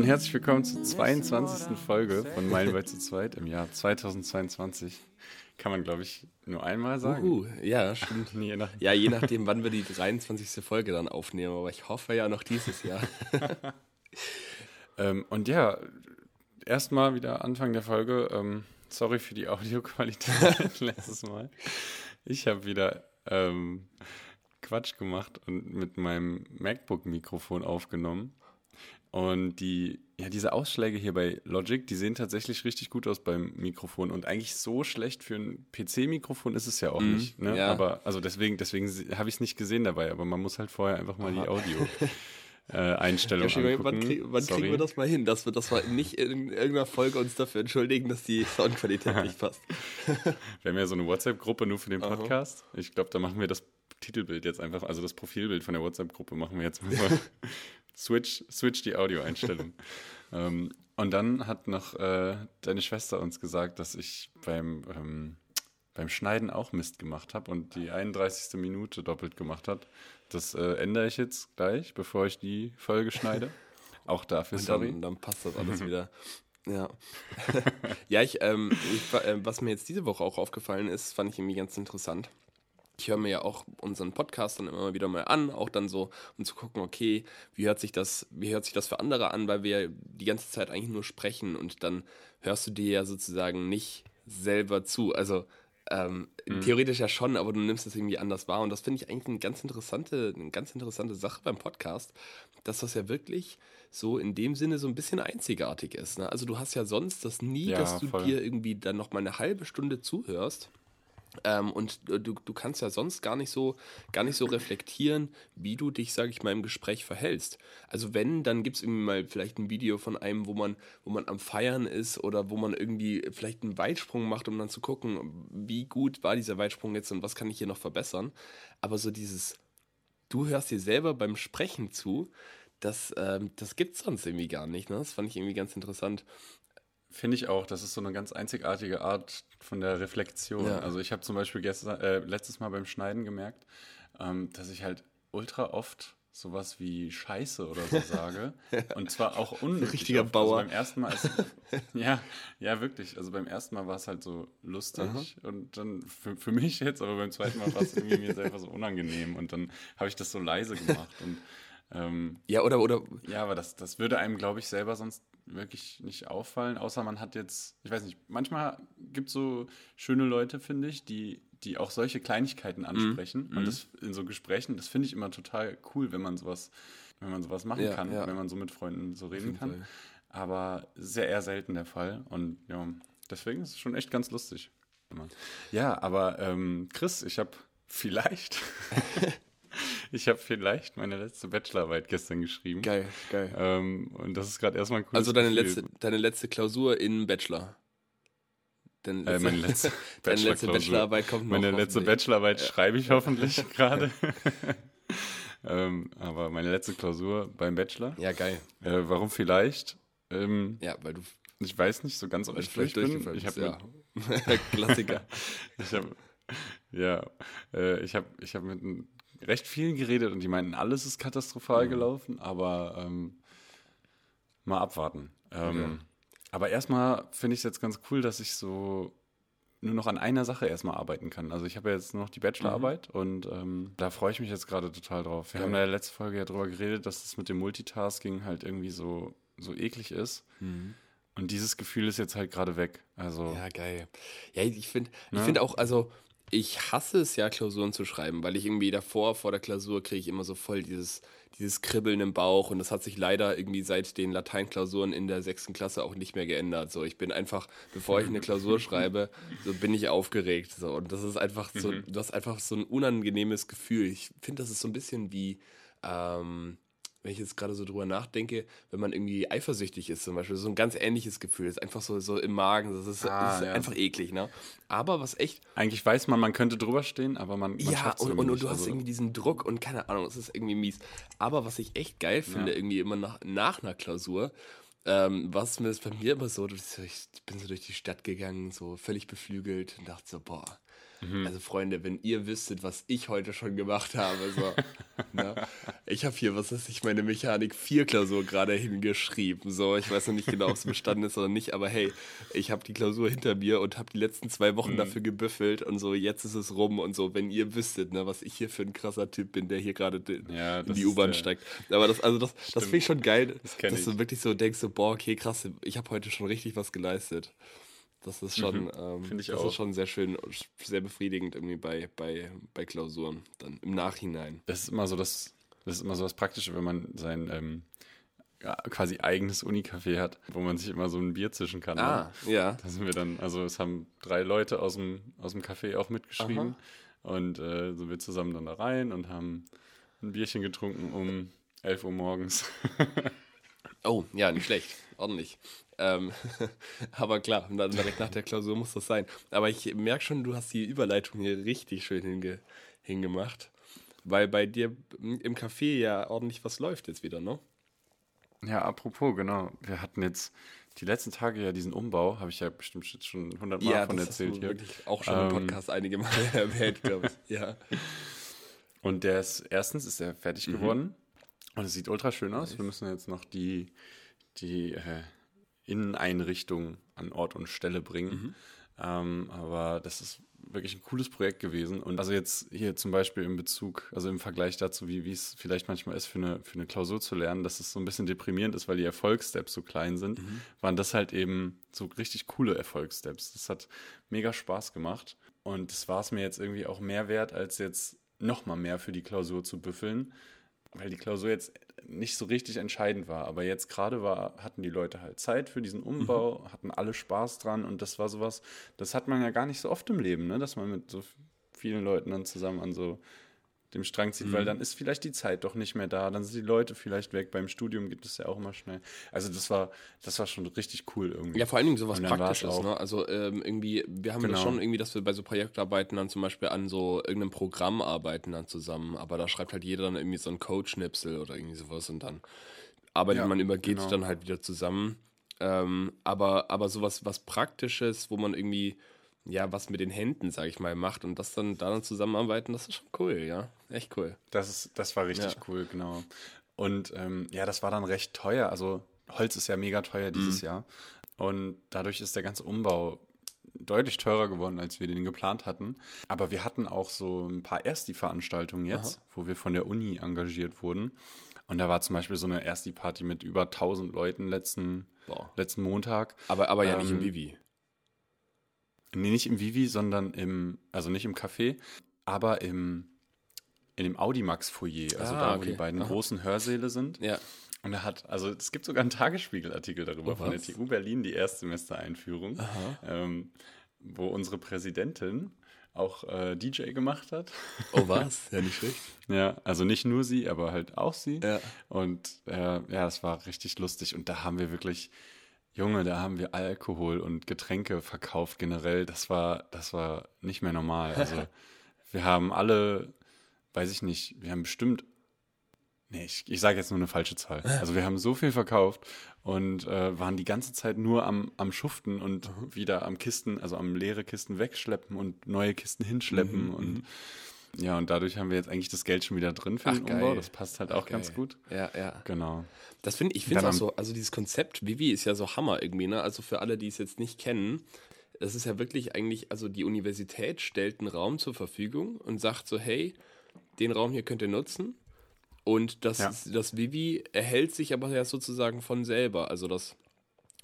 Und herzlich willkommen zur 22. Folge von Meilenweit zu zweit im Jahr 2022. Kann man, glaube ich, nur einmal sagen. Uh, ja, stimmt. je nach ja, je nachdem, wann wir die 23. Folge dann aufnehmen. Aber ich hoffe ja noch dieses Jahr. ähm, und ja, erstmal wieder Anfang der Folge. Ähm, sorry für die Audioqualität letztes Mal. Ich habe wieder ähm, Quatsch gemacht und mit meinem MacBook-Mikrofon aufgenommen. Und die, ja, diese Ausschläge hier bei Logic, die sehen tatsächlich richtig gut aus beim Mikrofon. Und eigentlich so schlecht für ein PC-Mikrofon ist es ja auch mhm, nicht. Ne? Ja. Aber also deswegen, deswegen habe ich es nicht gesehen dabei, aber man muss halt vorher einfach mal Aha. die Audio. Äh, Einstellung ja, angucken. Wann, krieg, wann kriegen wir das mal hin, dass wir das mal nicht in irgendeiner Folge uns dafür entschuldigen, dass die Soundqualität nicht passt? wir haben ja so eine WhatsApp-Gruppe nur für den Podcast. Aha. Ich glaube, da machen wir das Titelbild jetzt einfach, also das Profilbild von der WhatsApp-Gruppe machen wir jetzt mal. switch, switch die Audioeinstellung. ähm, und dann hat noch äh, deine Schwester uns gesagt, dass ich beim, ähm, beim Schneiden auch Mist gemacht habe und die 31. Minute doppelt gemacht hat. Das äh, ändere ich jetzt gleich, bevor ich die Folge schneide. Auch dafür, und dann, sorry. Dann passt das alles wieder. Ja. ja, ich, ähm, ich, äh, was mir jetzt diese Woche auch aufgefallen ist, fand ich irgendwie ganz interessant ich höre mir ja auch unseren Podcast dann immer wieder mal an, auch dann so, um zu gucken, okay, wie hört sich das, wie hört sich das für andere an, weil wir die ganze Zeit eigentlich nur sprechen und dann hörst du dir ja sozusagen nicht selber zu. Also ähm, mhm. theoretisch ja schon, aber du nimmst es irgendwie anders wahr. Und das finde ich eigentlich eine ganz interessante, eine ganz interessante Sache beim Podcast, dass das ja wirklich so in dem Sinne so ein bisschen einzigartig ist. Ne? Also du hast ja sonst das nie, ja, dass du voll. dir irgendwie dann noch mal eine halbe Stunde zuhörst ähm, und du, du kannst ja sonst gar nicht so, gar nicht so reflektieren, wie du dich, sage ich mal, im Gespräch verhältst. Also wenn, dann gibt es irgendwie mal vielleicht ein Video von einem, wo man, wo man am Feiern ist oder wo man irgendwie vielleicht einen Weitsprung macht, um dann zu gucken, wie gut war dieser Weitsprung jetzt und was kann ich hier noch verbessern. Aber so dieses, du hörst dir selber beim Sprechen zu, das, ähm, das gibt es sonst irgendwie gar nicht. Ne? Das fand ich irgendwie ganz interessant. Finde ich auch. Das ist so eine ganz einzigartige Art von der Reflexion. Ja. Also ich habe zum Beispiel gestern, äh, letztes Mal beim Schneiden gemerkt, ähm, dass ich halt ultra oft sowas wie Scheiße oder so sage. Und zwar auch unnötig. Richtiger oft. Bauer. Also beim ersten Mal ist, ja, ja, wirklich. Also beim ersten Mal war es halt so lustig Aha. und dann für, für mich jetzt, aber beim zweiten Mal war es irgendwie mir selber so unangenehm und dann habe ich das so leise gemacht und ähm, ja, oder, oder. Ja, aber das, das würde einem, glaube ich, selber sonst wirklich nicht auffallen, außer man hat jetzt, ich weiß nicht, manchmal gibt es so schöne Leute, finde ich, die, die auch solche Kleinigkeiten mhm. ansprechen. Mhm. Und das in so Gesprächen, das finde ich immer total cool, wenn man sowas, wenn man sowas machen ja, kann, ja. wenn man so mit Freunden so reden kann. Fall. Aber sehr eher selten der Fall. Und ja, deswegen ist es schon echt ganz lustig. Ja, aber ähm, Chris, ich habe vielleicht Ich habe vielleicht meine letzte Bachelorarbeit gestern geschrieben. Geil, geil. Ähm, und das ist gerade erstmal ein cooles Also deine letzte, deine letzte Klausur in Bachelor. Deine letzte, äh, meine letzte, deine letzte Bachelorarbeit kommt noch. Meine letzte Bachelorarbeit ja. schreibe ich hoffentlich gerade. ähm, aber meine letzte Klausur beim Bachelor. Ja, geil. Äh, warum vielleicht? Ähm, ja, weil du. Ich weiß nicht so ganz, ob ich vielleicht bin. Ich habe ja. Klassiker. ich habe ja, äh, ich habe ich hab mit einem recht vielen geredet und die meinten, alles ist katastrophal mhm. gelaufen, aber ähm, mal abwarten. Ähm, okay. Aber erstmal finde ich es jetzt ganz cool, dass ich so nur noch an einer Sache erstmal arbeiten kann. Also ich habe ja jetzt nur noch die Bachelorarbeit mhm. und ähm, da freue ich mich jetzt gerade total drauf. Wir ja. haben in der letzten Folge ja darüber geredet, dass es mit dem Multitasking halt irgendwie so, so eklig ist. Mhm. Und dieses Gefühl ist jetzt halt gerade weg. Also, ja, geil. Ja, ich finde ne? ich find auch, also ich hasse es ja, Klausuren zu schreiben, weil ich irgendwie davor, vor der Klausur, kriege ich immer so voll dieses, dieses Kribbeln im Bauch und das hat sich leider irgendwie seit den Lateinklausuren in der sechsten Klasse auch nicht mehr geändert. So, ich bin einfach, bevor ich eine Klausur schreibe, so bin ich aufgeregt. So, und das ist einfach so, mhm. du hast einfach so ein unangenehmes Gefühl. Ich finde, das ist so ein bisschen wie, ähm, wenn ich jetzt gerade so drüber nachdenke, wenn man irgendwie eifersüchtig ist zum Beispiel, so ein ganz ähnliches Gefühl, das ist einfach so, so im Magen, das ist, ah, das ist ja. einfach eklig, ne? Aber was echt... Eigentlich weiß man, man könnte drüber stehen, aber man, man Ja, und, und, und, du hast also. irgendwie diesen Druck und keine Ahnung, es ist irgendwie mies. Aber was ich echt geil finde, ja. irgendwie immer nach, nach einer Klausur, ähm, was mir ist bei mir immer so, ich bin so durch die Stadt gegangen, so völlig beflügelt und dachte so, boah, Mhm. Also Freunde, wenn ihr wüsstet, was ich heute schon gemacht habe, so. ne? Ich habe hier, was ist ich, meine Mechanik 4 Klausur gerade hingeschrieben. So, ich weiß noch nicht genau, ob es bestanden ist oder nicht, aber hey, ich habe die Klausur hinter mir und habe die letzten zwei Wochen mhm. dafür gebüffelt und so, jetzt ist es rum und so, wenn ihr wüsstet, ne, was ich hier für ein krasser Typ bin, der hier gerade ja, in die U-Bahn steigt. Aber das, also das, das finde ich schon geil, das dass ich. du wirklich so denkst, so, boah, okay, krass, ich habe heute schon richtig was geleistet. Das ist schon, mhm, ähm, das auch. ist schon sehr schön, sehr befriedigend irgendwie bei, bei, bei Klausuren, dann im Nachhinein. Das ist immer so das, das ist immer so das Praktische, wenn man sein ähm, ja, quasi eigenes Unicafé hat, wo man sich immer so ein Bier zischen kann. Ne? Ah, ne? ja. Da sind wir dann, also es haben drei Leute aus dem, aus dem Café auch mitgeschrieben. Aha. Und äh, sind wir zusammen dann da rein und haben ein Bierchen getrunken um 11 Uhr morgens. oh, ja, nicht schlecht. Ordentlich. Ähm, aber klar, dann direkt nach der Klausur muss das sein. Aber ich merke schon, du hast die Überleitung hier richtig schön hinge hingemacht. Weil bei dir im Café ja ordentlich was läuft jetzt wieder, ne? Ja, apropos, genau. Wir hatten jetzt die letzten Tage ja diesen Umbau, habe ich ja bestimmt schon hundertmal ja, von erzählt hier. Wirklich auch schon ähm, im Podcast einige Male erwähnt, glaube ich. Ja. Und der ist, erstens ist er fertig mhm. geworden und es sieht ultra schön aus. Wir müssen jetzt noch die, die äh, Inneneinrichtung an Ort und Stelle bringen. Mhm. Ähm, aber das ist wirklich ein cooles Projekt gewesen. Und also jetzt hier zum Beispiel im Bezug, also im Vergleich dazu, wie es vielleicht manchmal ist, für eine, für eine Klausur zu lernen, dass es so ein bisschen deprimierend ist, weil die Erfolgssteps so klein sind, mhm. waren das halt eben so richtig coole Erfolgssteps. Das hat mega Spaß gemacht. Und das war es mir jetzt irgendwie auch mehr wert, als jetzt nochmal mehr für die Klausur zu büffeln, weil die Klausur jetzt nicht so richtig entscheidend war. Aber jetzt gerade war, hatten die Leute halt Zeit für diesen Umbau, mhm. hatten alle Spaß dran und das war sowas, das hat man ja gar nicht so oft im Leben, ne? dass man mit so vielen Leuten dann zusammen an so dem Strang zieht, mhm. weil dann ist vielleicht die Zeit doch nicht mehr da, dann sind die Leute vielleicht weg. Beim Studium geht es ja auch immer schnell. Also das war, das war schon richtig cool irgendwie. Ja, vor allen Dingen sowas Praktisches, ne? Also ähm, irgendwie, wir haben genau. das schon irgendwie, dass wir bei so Projektarbeiten dann zum Beispiel an so irgendeinem Programm arbeiten dann zusammen, aber da schreibt halt jeder dann irgendwie so ein Codeschnipsel oder irgendwie sowas und dann arbeitet ja, man immer, geht genau. dann halt wieder zusammen. Ähm, aber, aber sowas, was Praktisches, wo man irgendwie ja, was mit den Händen, sag ich mal, macht und das dann daran zusammenarbeiten, das ist schon cool, ja. Echt cool. Das, ist, das war richtig ja. cool, genau. Und ähm, ja, das war dann recht teuer. Also Holz ist ja mega teuer dieses mhm. Jahr. Und dadurch ist der ganze Umbau deutlich teurer geworden, als wir den geplant hatten. Aber wir hatten auch so ein paar Ersti-Veranstaltungen jetzt, Aha. wo wir von der Uni engagiert wurden. Und da war zum Beispiel so eine Ersti-Party mit über 1000 Leuten letzten, letzten Montag. Aber, aber ja ähm, nicht im ähm, Vivi. Nee, nicht im Vivi, sondern im, also nicht im Café, aber im, in dem Audimax-Foyer, also ah, da, wo okay. die beiden Aha. großen Hörsäle sind. Ja. Und er hat, also es gibt sogar einen Tagesspiegelartikel darüber oh, von der TU Berlin, die Erstsemestereinführung, ähm, wo unsere Präsidentin auch äh, DJ gemacht hat. Oh was? Ja, nicht schlecht. ja, also nicht nur sie, aber halt auch sie. Ja. Und äh, ja, es war richtig lustig. Und da haben wir wirklich Junge, da haben wir Alkohol und Getränke verkauft generell. Das war, das war nicht mehr normal. Also wir haben alle, weiß ich nicht, wir haben bestimmt, nee, ich, ich sage jetzt nur eine falsche Zahl. Also wir haben so viel verkauft und äh, waren die ganze Zeit nur am, am Schuften und mhm. wieder am Kisten, also am leere Kisten wegschleppen und neue Kisten hinschleppen mhm. und mhm. Ja, und dadurch haben wir jetzt eigentlich das Geld schon wieder drin für Ach, den Umbau. Geil. Das passt halt Ach, auch geil. ganz gut. Ja, ja. Genau. Das finde ich finde auch so, also dieses Konzept Vivi ist ja so Hammer irgendwie, ne? Also für alle, die es jetzt nicht kennen, das ist ja wirklich eigentlich, also die Universität stellt einen Raum zur Verfügung und sagt so, hey, den Raum hier könnt ihr nutzen. Und das, ja. das Vivi erhält sich aber ja sozusagen von selber. Also das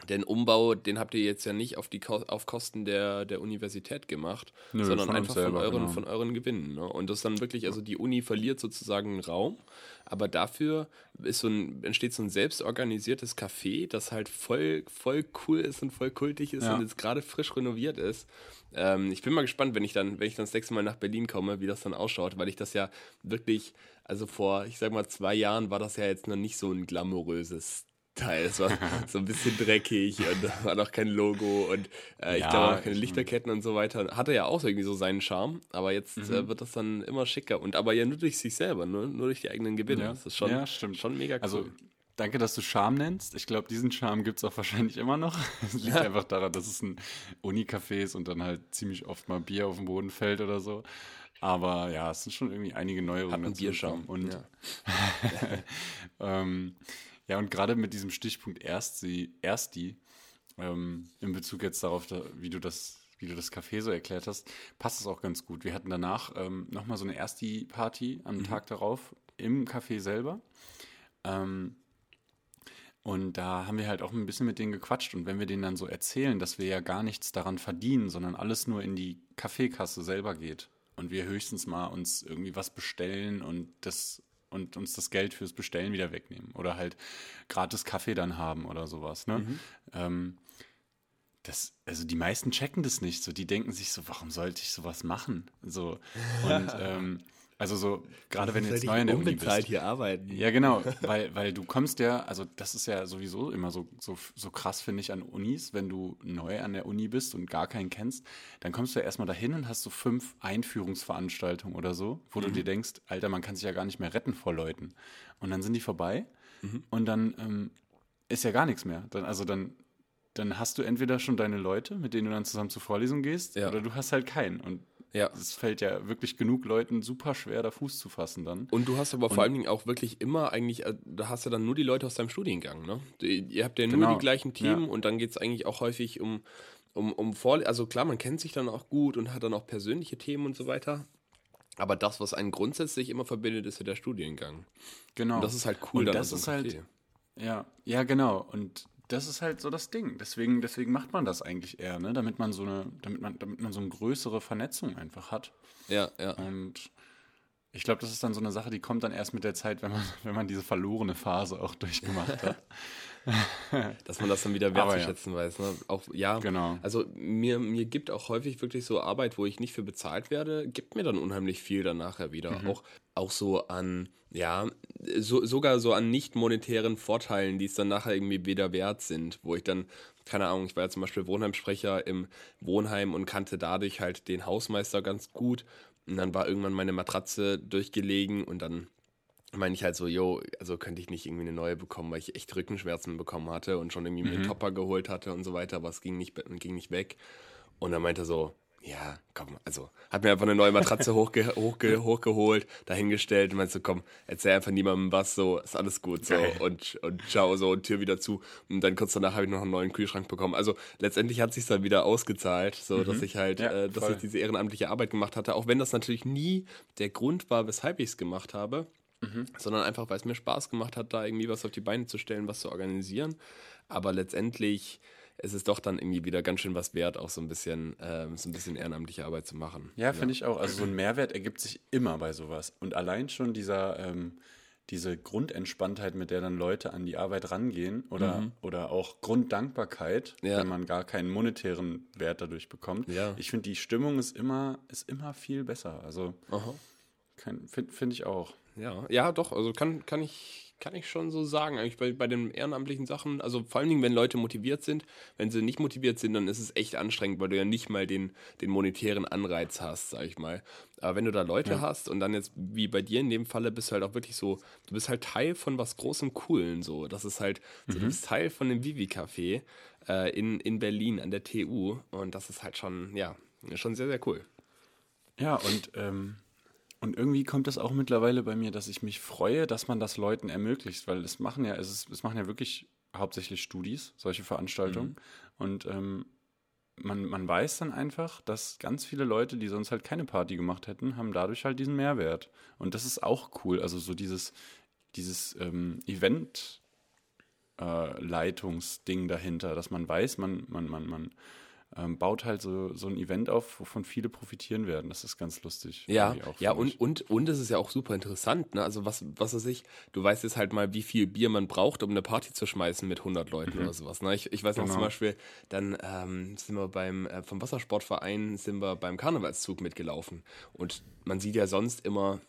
den Umbau, den habt ihr jetzt ja nicht auf, die auf Kosten der, der Universität gemacht, Nö, sondern einfach selber, von, euren, genau. von euren Gewinnen. Ne? Und das dann wirklich, also die Uni verliert sozusagen einen Raum, aber dafür ist so ein, entsteht so ein selbstorganisiertes Café, das halt voll, voll cool ist und voll kultig ist ja. und jetzt gerade frisch renoviert ist. Ähm, ich bin mal gespannt, wenn ich dann, wenn ich dann das nächste Mal nach Berlin komme, wie das dann ausschaut, weil ich das ja wirklich, also vor, ich sag mal, zwei Jahren war das ja jetzt noch nicht so ein glamouröses Teil. Es war so ein bisschen dreckig und da war noch kein Logo und äh, ich ja, glaube auch keine Lichterketten und so weiter. Hatte ja auch irgendwie so seinen Charme, aber jetzt mhm. äh, wird das dann immer schicker. Und aber ja nur durch sich selber, nur, nur durch die eigenen Gewinne. Ja. Das ist schon, ja, stimmt. schon mega cool. Also danke, dass du Charme nennst. Ich glaube, diesen Charme gibt es auch wahrscheinlich immer noch. Es liegt ja. einfach daran, dass es ein Uni-Café ist und dann halt ziemlich oft mal Bier auf den Boden fällt oder so. Aber ja, es sind schon irgendwie einige Neuerungen dazu Bierschaum. Und ja, ähm, ja und gerade mit diesem Stichpunkt Ersti, Ersti ähm, in Bezug jetzt darauf, da, wie du das wie du das Café so erklärt hast, passt es auch ganz gut. Wir hatten danach ähm, nochmal so eine Ersti-Party am mhm. Tag darauf im Café selber. Ähm, und da haben wir halt auch ein bisschen mit denen gequatscht. Und wenn wir denen dann so erzählen, dass wir ja gar nichts daran verdienen, sondern alles nur in die Kaffeekasse selber geht und wir höchstens mal uns irgendwie was bestellen und das und uns das Geld fürs Bestellen wieder wegnehmen oder halt gratis Kaffee dann haben oder sowas. Ne? Mhm. Ähm, das, also die meisten checken das nicht. So, die denken sich so, warum sollte ich sowas machen? So und ähm, also so, gerade wenn du jetzt neu in der Uni bist. hier arbeiten. Ja, genau, weil, weil du kommst ja, also das ist ja sowieso immer so, so, so krass, finde ich, an Unis, wenn du neu an der Uni bist und gar keinen kennst, dann kommst du ja erstmal dahin und hast so fünf Einführungsveranstaltungen oder so, wo mhm. du dir denkst, Alter, man kann sich ja gar nicht mehr retten vor Leuten. Und dann sind die vorbei mhm. und dann ähm, ist ja gar nichts mehr. Dann, also dann, dann hast du entweder schon deine Leute, mit denen du dann zusammen zur Vorlesung gehst, ja. oder du hast halt keinen. Und ja. Es fällt ja wirklich genug Leuten super schwer, da Fuß zu fassen dann. Und du hast aber und vor allen Dingen auch wirklich immer eigentlich, äh, da hast du dann nur die Leute aus deinem Studiengang, ne? Ihr habt ja genau. nur die gleichen Themen ja. und dann geht es eigentlich auch häufig um, um, um Vor also klar, man kennt sich dann auch gut und hat dann auch persönliche Themen und so weiter. Aber das, was einen grundsätzlich immer verbindet, ist ja der Studiengang. Genau. Und das ist halt cool. Und das ist halt, ja, ja, genau. Und das ist halt so das Ding. Deswegen, deswegen macht man das eigentlich eher, ne? Damit man so eine, damit man, damit man so eine größere Vernetzung einfach hat. Ja, ja. Und ich glaube, das ist dann so eine Sache, die kommt dann erst mit der Zeit, wenn man, wenn man diese verlorene Phase auch durchgemacht hat. Dass man das dann wieder wertzuschätzen ja. weiß. Ne? Auch, ja, genau. Also mir, mir gibt auch häufig wirklich so Arbeit, wo ich nicht für bezahlt werde, gibt mir dann unheimlich viel dann nachher wieder. Mhm. Auch, auch so an, ja, so, sogar so an nicht monetären Vorteilen, die es dann nachher irgendwie wieder wert sind, wo ich dann, keine Ahnung, ich war ja zum Beispiel Wohnheimsprecher im Wohnheim und kannte dadurch halt den Hausmeister ganz gut. Und dann war irgendwann meine Matratze durchgelegen und dann meine ich halt so, yo, also könnte ich nicht irgendwie eine neue bekommen, weil ich echt Rückenschmerzen bekommen hatte und schon irgendwie mhm. mir einen. Topper geholt hatte und so weiter, aber es ging nicht, ging nicht weg. Und dann meinte er so, ja, komm, also hat mir einfach eine neue Matratze hochge hochge hochgeholt, dahingestellt und meinte so, komm, erzähl einfach niemandem was, so, ist alles gut, so, und, und ciao, so, und Tür wieder zu. Und dann kurz danach habe ich noch einen neuen Kühlschrank bekommen. Also letztendlich hat sich dann wieder ausgezahlt, so, mhm. dass ich halt, ja, äh, dass voll. ich diese ehrenamtliche Arbeit gemacht hatte, auch wenn das natürlich nie der Grund war, weshalb ich es gemacht habe. Mhm. sondern einfach, weil es mir Spaß gemacht hat, da irgendwie was auf die Beine zu stellen, was zu organisieren. Aber letztendlich ist es doch dann irgendwie wieder ganz schön was wert, auch so ein bisschen, ähm, so ein bisschen ehrenamtliche Arbeit zu machen. Ja, ja. finde ich auch. Also so ein Mehrwert ergibt sich immer bei sowas. Und allein schon dieser, ähm, diese Grundentspanntheit, mit der dann Leute an die Arbeit rangehen oder, mhm. oder auch Grunddankbarkeit, ja. wenn man gar keinen monetären Wert dadurch bekommt. Ja. Ich finde, die Stimmung ist immer, ist immer viel besser. Also finde find ich auch. Ja, ja, doch, also kann, kann ich kann ich schon so sagen, eigentlich bei, bei den ehrenamtlichen Sachen. Also vor allen Dingen, wenn Leute motiviert sind. Wenn sie nicht motiviert sind, dann ist es echt anstrengend, weil du ja nicht mal den, den monetären Anreiz hast, sag ich mal. Aber wenn du da Leute ja. hast und dann jetzt, wie bei dir in dem Falle, bist du halt auch wirklich so, du bist halt Teil von was Großem, Coolen so. Das ist halt, mhm. so, du bist Teil von dem Vivi-Café äh, in, in Berlin an der TU und das ist halt schon, ja, schon sehr, sehr cool. Ja, und ähm, und irgendwie kommt es auch mittlerweile bei mir, dass ich mich freue, dass man das Leuten ermöglicht, weil es machen ja, es, ist, es machen ja wirklich hauptsächlich Studis, solche Veranstaltungen. Mhm. Und ähm, man, man weiß dann einfach, dass ganz viele Leute, die sonst halt keine Party gemacht hätten, haben dadurch halt diesen Mehrwert. Und das ist auch cool. Also so dieses, dieses ähm, Event äh, Leitungsding dahinter, dass man weiß, man, man, man, man ähm, baut halt so, so ein Event auf, wovon viele profitieren werden. Das ist ganz lustig. Ja, ja und, und, und es ist ja auch super interessant. Ne? Also was, was weiß ich, du weißt jetzt halt mal, wie viel Bier man braucht, um eine Party zu schmeißen mit 100 Leuten mhm. oder sowas. Ne? Ich, ich weiß noch genau. zum Beispiel, dann ähm, sind wir beim, äh, vom Wassersportverein sind wir beim Karnevalszug mitgelaufen. Und man sieht ja sonst immer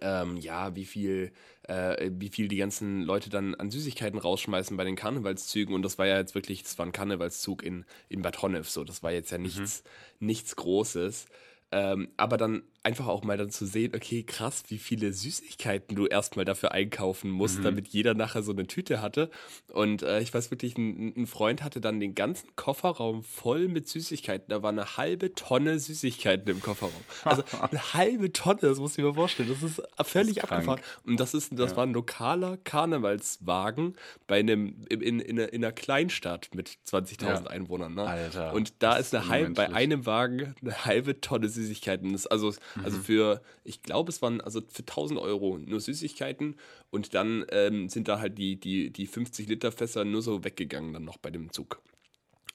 ähm, ja, wie viel, äh, wie viel die ganzen Leute dann an Süßigkeiten rausschmeißen bei den Karnevalszügen. Und das war ja jetzt wirklich, das war ein Karnevalszug in, in Bad Honnef, so. Das war jetzt ja nichts, mhm. nichts Großes. Ähm, aber dann einfach auch mal dann zu sehen, okay, krass, wie viele Süßigkeiten du erstmal dafür einkaufen musst, mhm. damit jeder nachher so eine Tüte hatte. Und äh, ich weiß wirklich, ein, ein, Freund hatte dann den ganzen Kofferraum voll mit Süßigkeiten. Da war eine halbe Tonne Süßigkeiten im Kofferraum. Also eine halbe Tonne, das muss ich mir vorstellen. Das ist völlig das ist abgefahren. Und das ist, das ja. war ein lokaler Karnevalswagen bei einem, in, in, in, einer, in einer Kleinstadt mit 20.000 ja. Einwohnern. Ne? Alter. Und da ist, eine halbe, bei einem Wagen eine halbe Tonne Süßigkeiten. Das, also, also mhm. also für, ich glaube, es waren also für 1000 Euro nur Süßigkeiten und dann ähm, sind da halt die, die, die 50 Liter Fässer nur so weggegangen dann noch bei dem Zug.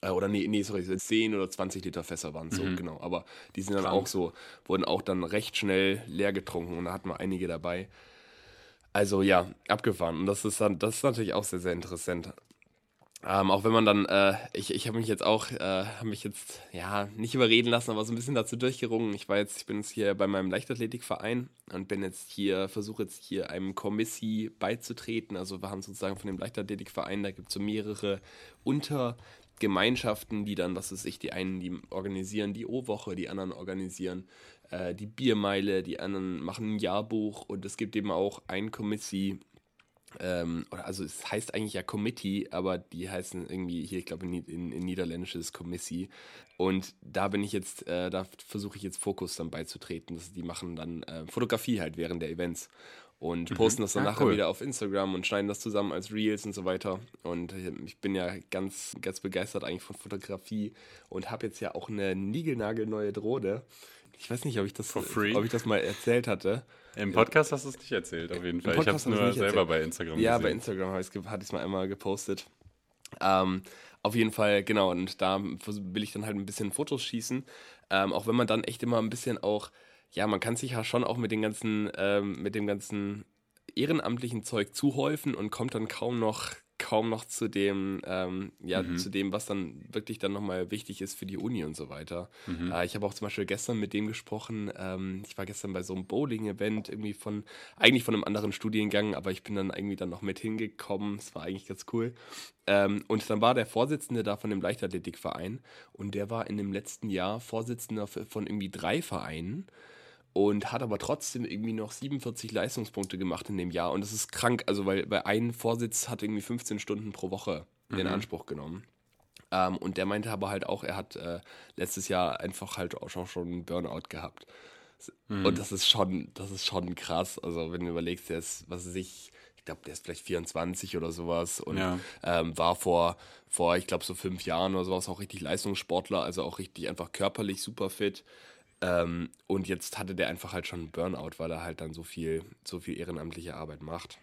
Äh, oder nee, nee, sorry, 10 oder 20 Liter Fässer waren so, mhm. genau. Aber die sind dann Krank. auch so, wurden auch dann recht schnell leer getrunken und da hatten wir einige dabei. Also ja, abgefahren. Und das ist dann, das ist natürlich auch sehr, sehr interessant. Ähm, auch wenn man dann, äh, ich, ich habe mich jetzt auch, äh, habe mich jetzt, ja, nicht überreden lassen, aber so ein bisschen dazu durchgerungen. Ich war jetzt, ich bin jetzt hier bei meinem Leichtathletikverein und bin jetzt hier, versuche jetzt hier einem Kommissi beizutreten. Also wir haben sozusagen von dem Leichtathletikverein, da gibt es so mehrere Untergemeinschaften, die dann, was weiß ich, die einen, die organisieren die O-Woche, die anderen organisieren äh, die Biermeile, die anderen machen ein Jahrbuch und es gibt eben auch ein Kommissi, ähm, also es heißt eigentlich ja Committee, aber die heißen irgendwie hier, ich glaube in, in, in Niederländisches Commissie. Und da bin ich jetzt, äh, da versuche ich jetzt Fokus dann beizutreten. dass die machen dann äh, Fotografie halt während der Events und mhm. posten das dann ja, nachher cool. wieder auf Instagram und schneiden das zusammen als Reels und so weiter. Und ich bin ja ganz, ganz begeistert eigentlich von Fotografie und habe jetzt ja auch eine niegelnagelneue Drohne. Ich weiß nicht, ob ich das, ob ich das mal erzählt hatte. Im Podcast hast du es nicht erzählt, auf jeden Fall. Ich habe es nur selber erzählt. bei Instagram Ja, gesehen. bei Instagram hatte ich es mal einmal gepostet. Ähm, auf jeden Fall, genau. Und da will ich dann halt ein bisschen Fotos schießen. Ähm, auch wenn man dann echt immer ein bisschen auch, ja, man kann sich ja schon auch mit den ganzen, ähm, mit dem ganzen ehrenamtlichen Zeug zuhäufen und kommt dann kaum noch kaum noch zu dem, ähm, ja, mhm. zu dem, was dann wirklich dann nochmal wichtig ist für die Uni und so weiter. Mhm. Äh, ich habe auch zum Beispiel gestern mit dem gesprochen, ähm, ich war gestern bei so einem Bowling-Event irgendwie von, eigentlich von einem anderen Studiengang, aber ich bin dann irgendwie dann noch mit hingekommen, es war eigentlich ganz cool. Ähm, und dann war der Vorsitzende da von dem Leichtathletikverein und der war in dem letzten Jahr Vorsitzender von irgendwie drei Vereinen und hat aber trotzdem irgendwie noch 47 Leistungspunkte gemacht in dem Jahr. Und das ist krank, also weil, weil ein Vorsitz hat irgendwie 15 Stunden pro Woche in mhm. Anspruch genommen. Ähm, und der meinte aber halt auch, er hat äh, letztes Jahr einfach halt auch schon einen Burnout gehabt. Mhm. Und das ist schon, das ist schon krass. Also wenn du überlegst, der ist, was weiß ich, ich glaube, der ist vielleicht 24 oder sowas und ja. ähm, war vor, vor, ich glaube, so fünf Jahren oder sowas auch richtig Leistungssportler, also auch richtig einfach körperlich super fit. Ähm, und jetzt hatte der einfach halt schon einen Burnout, weil er halt dann so viel, so viel ehrenamtliche Arbeit macht.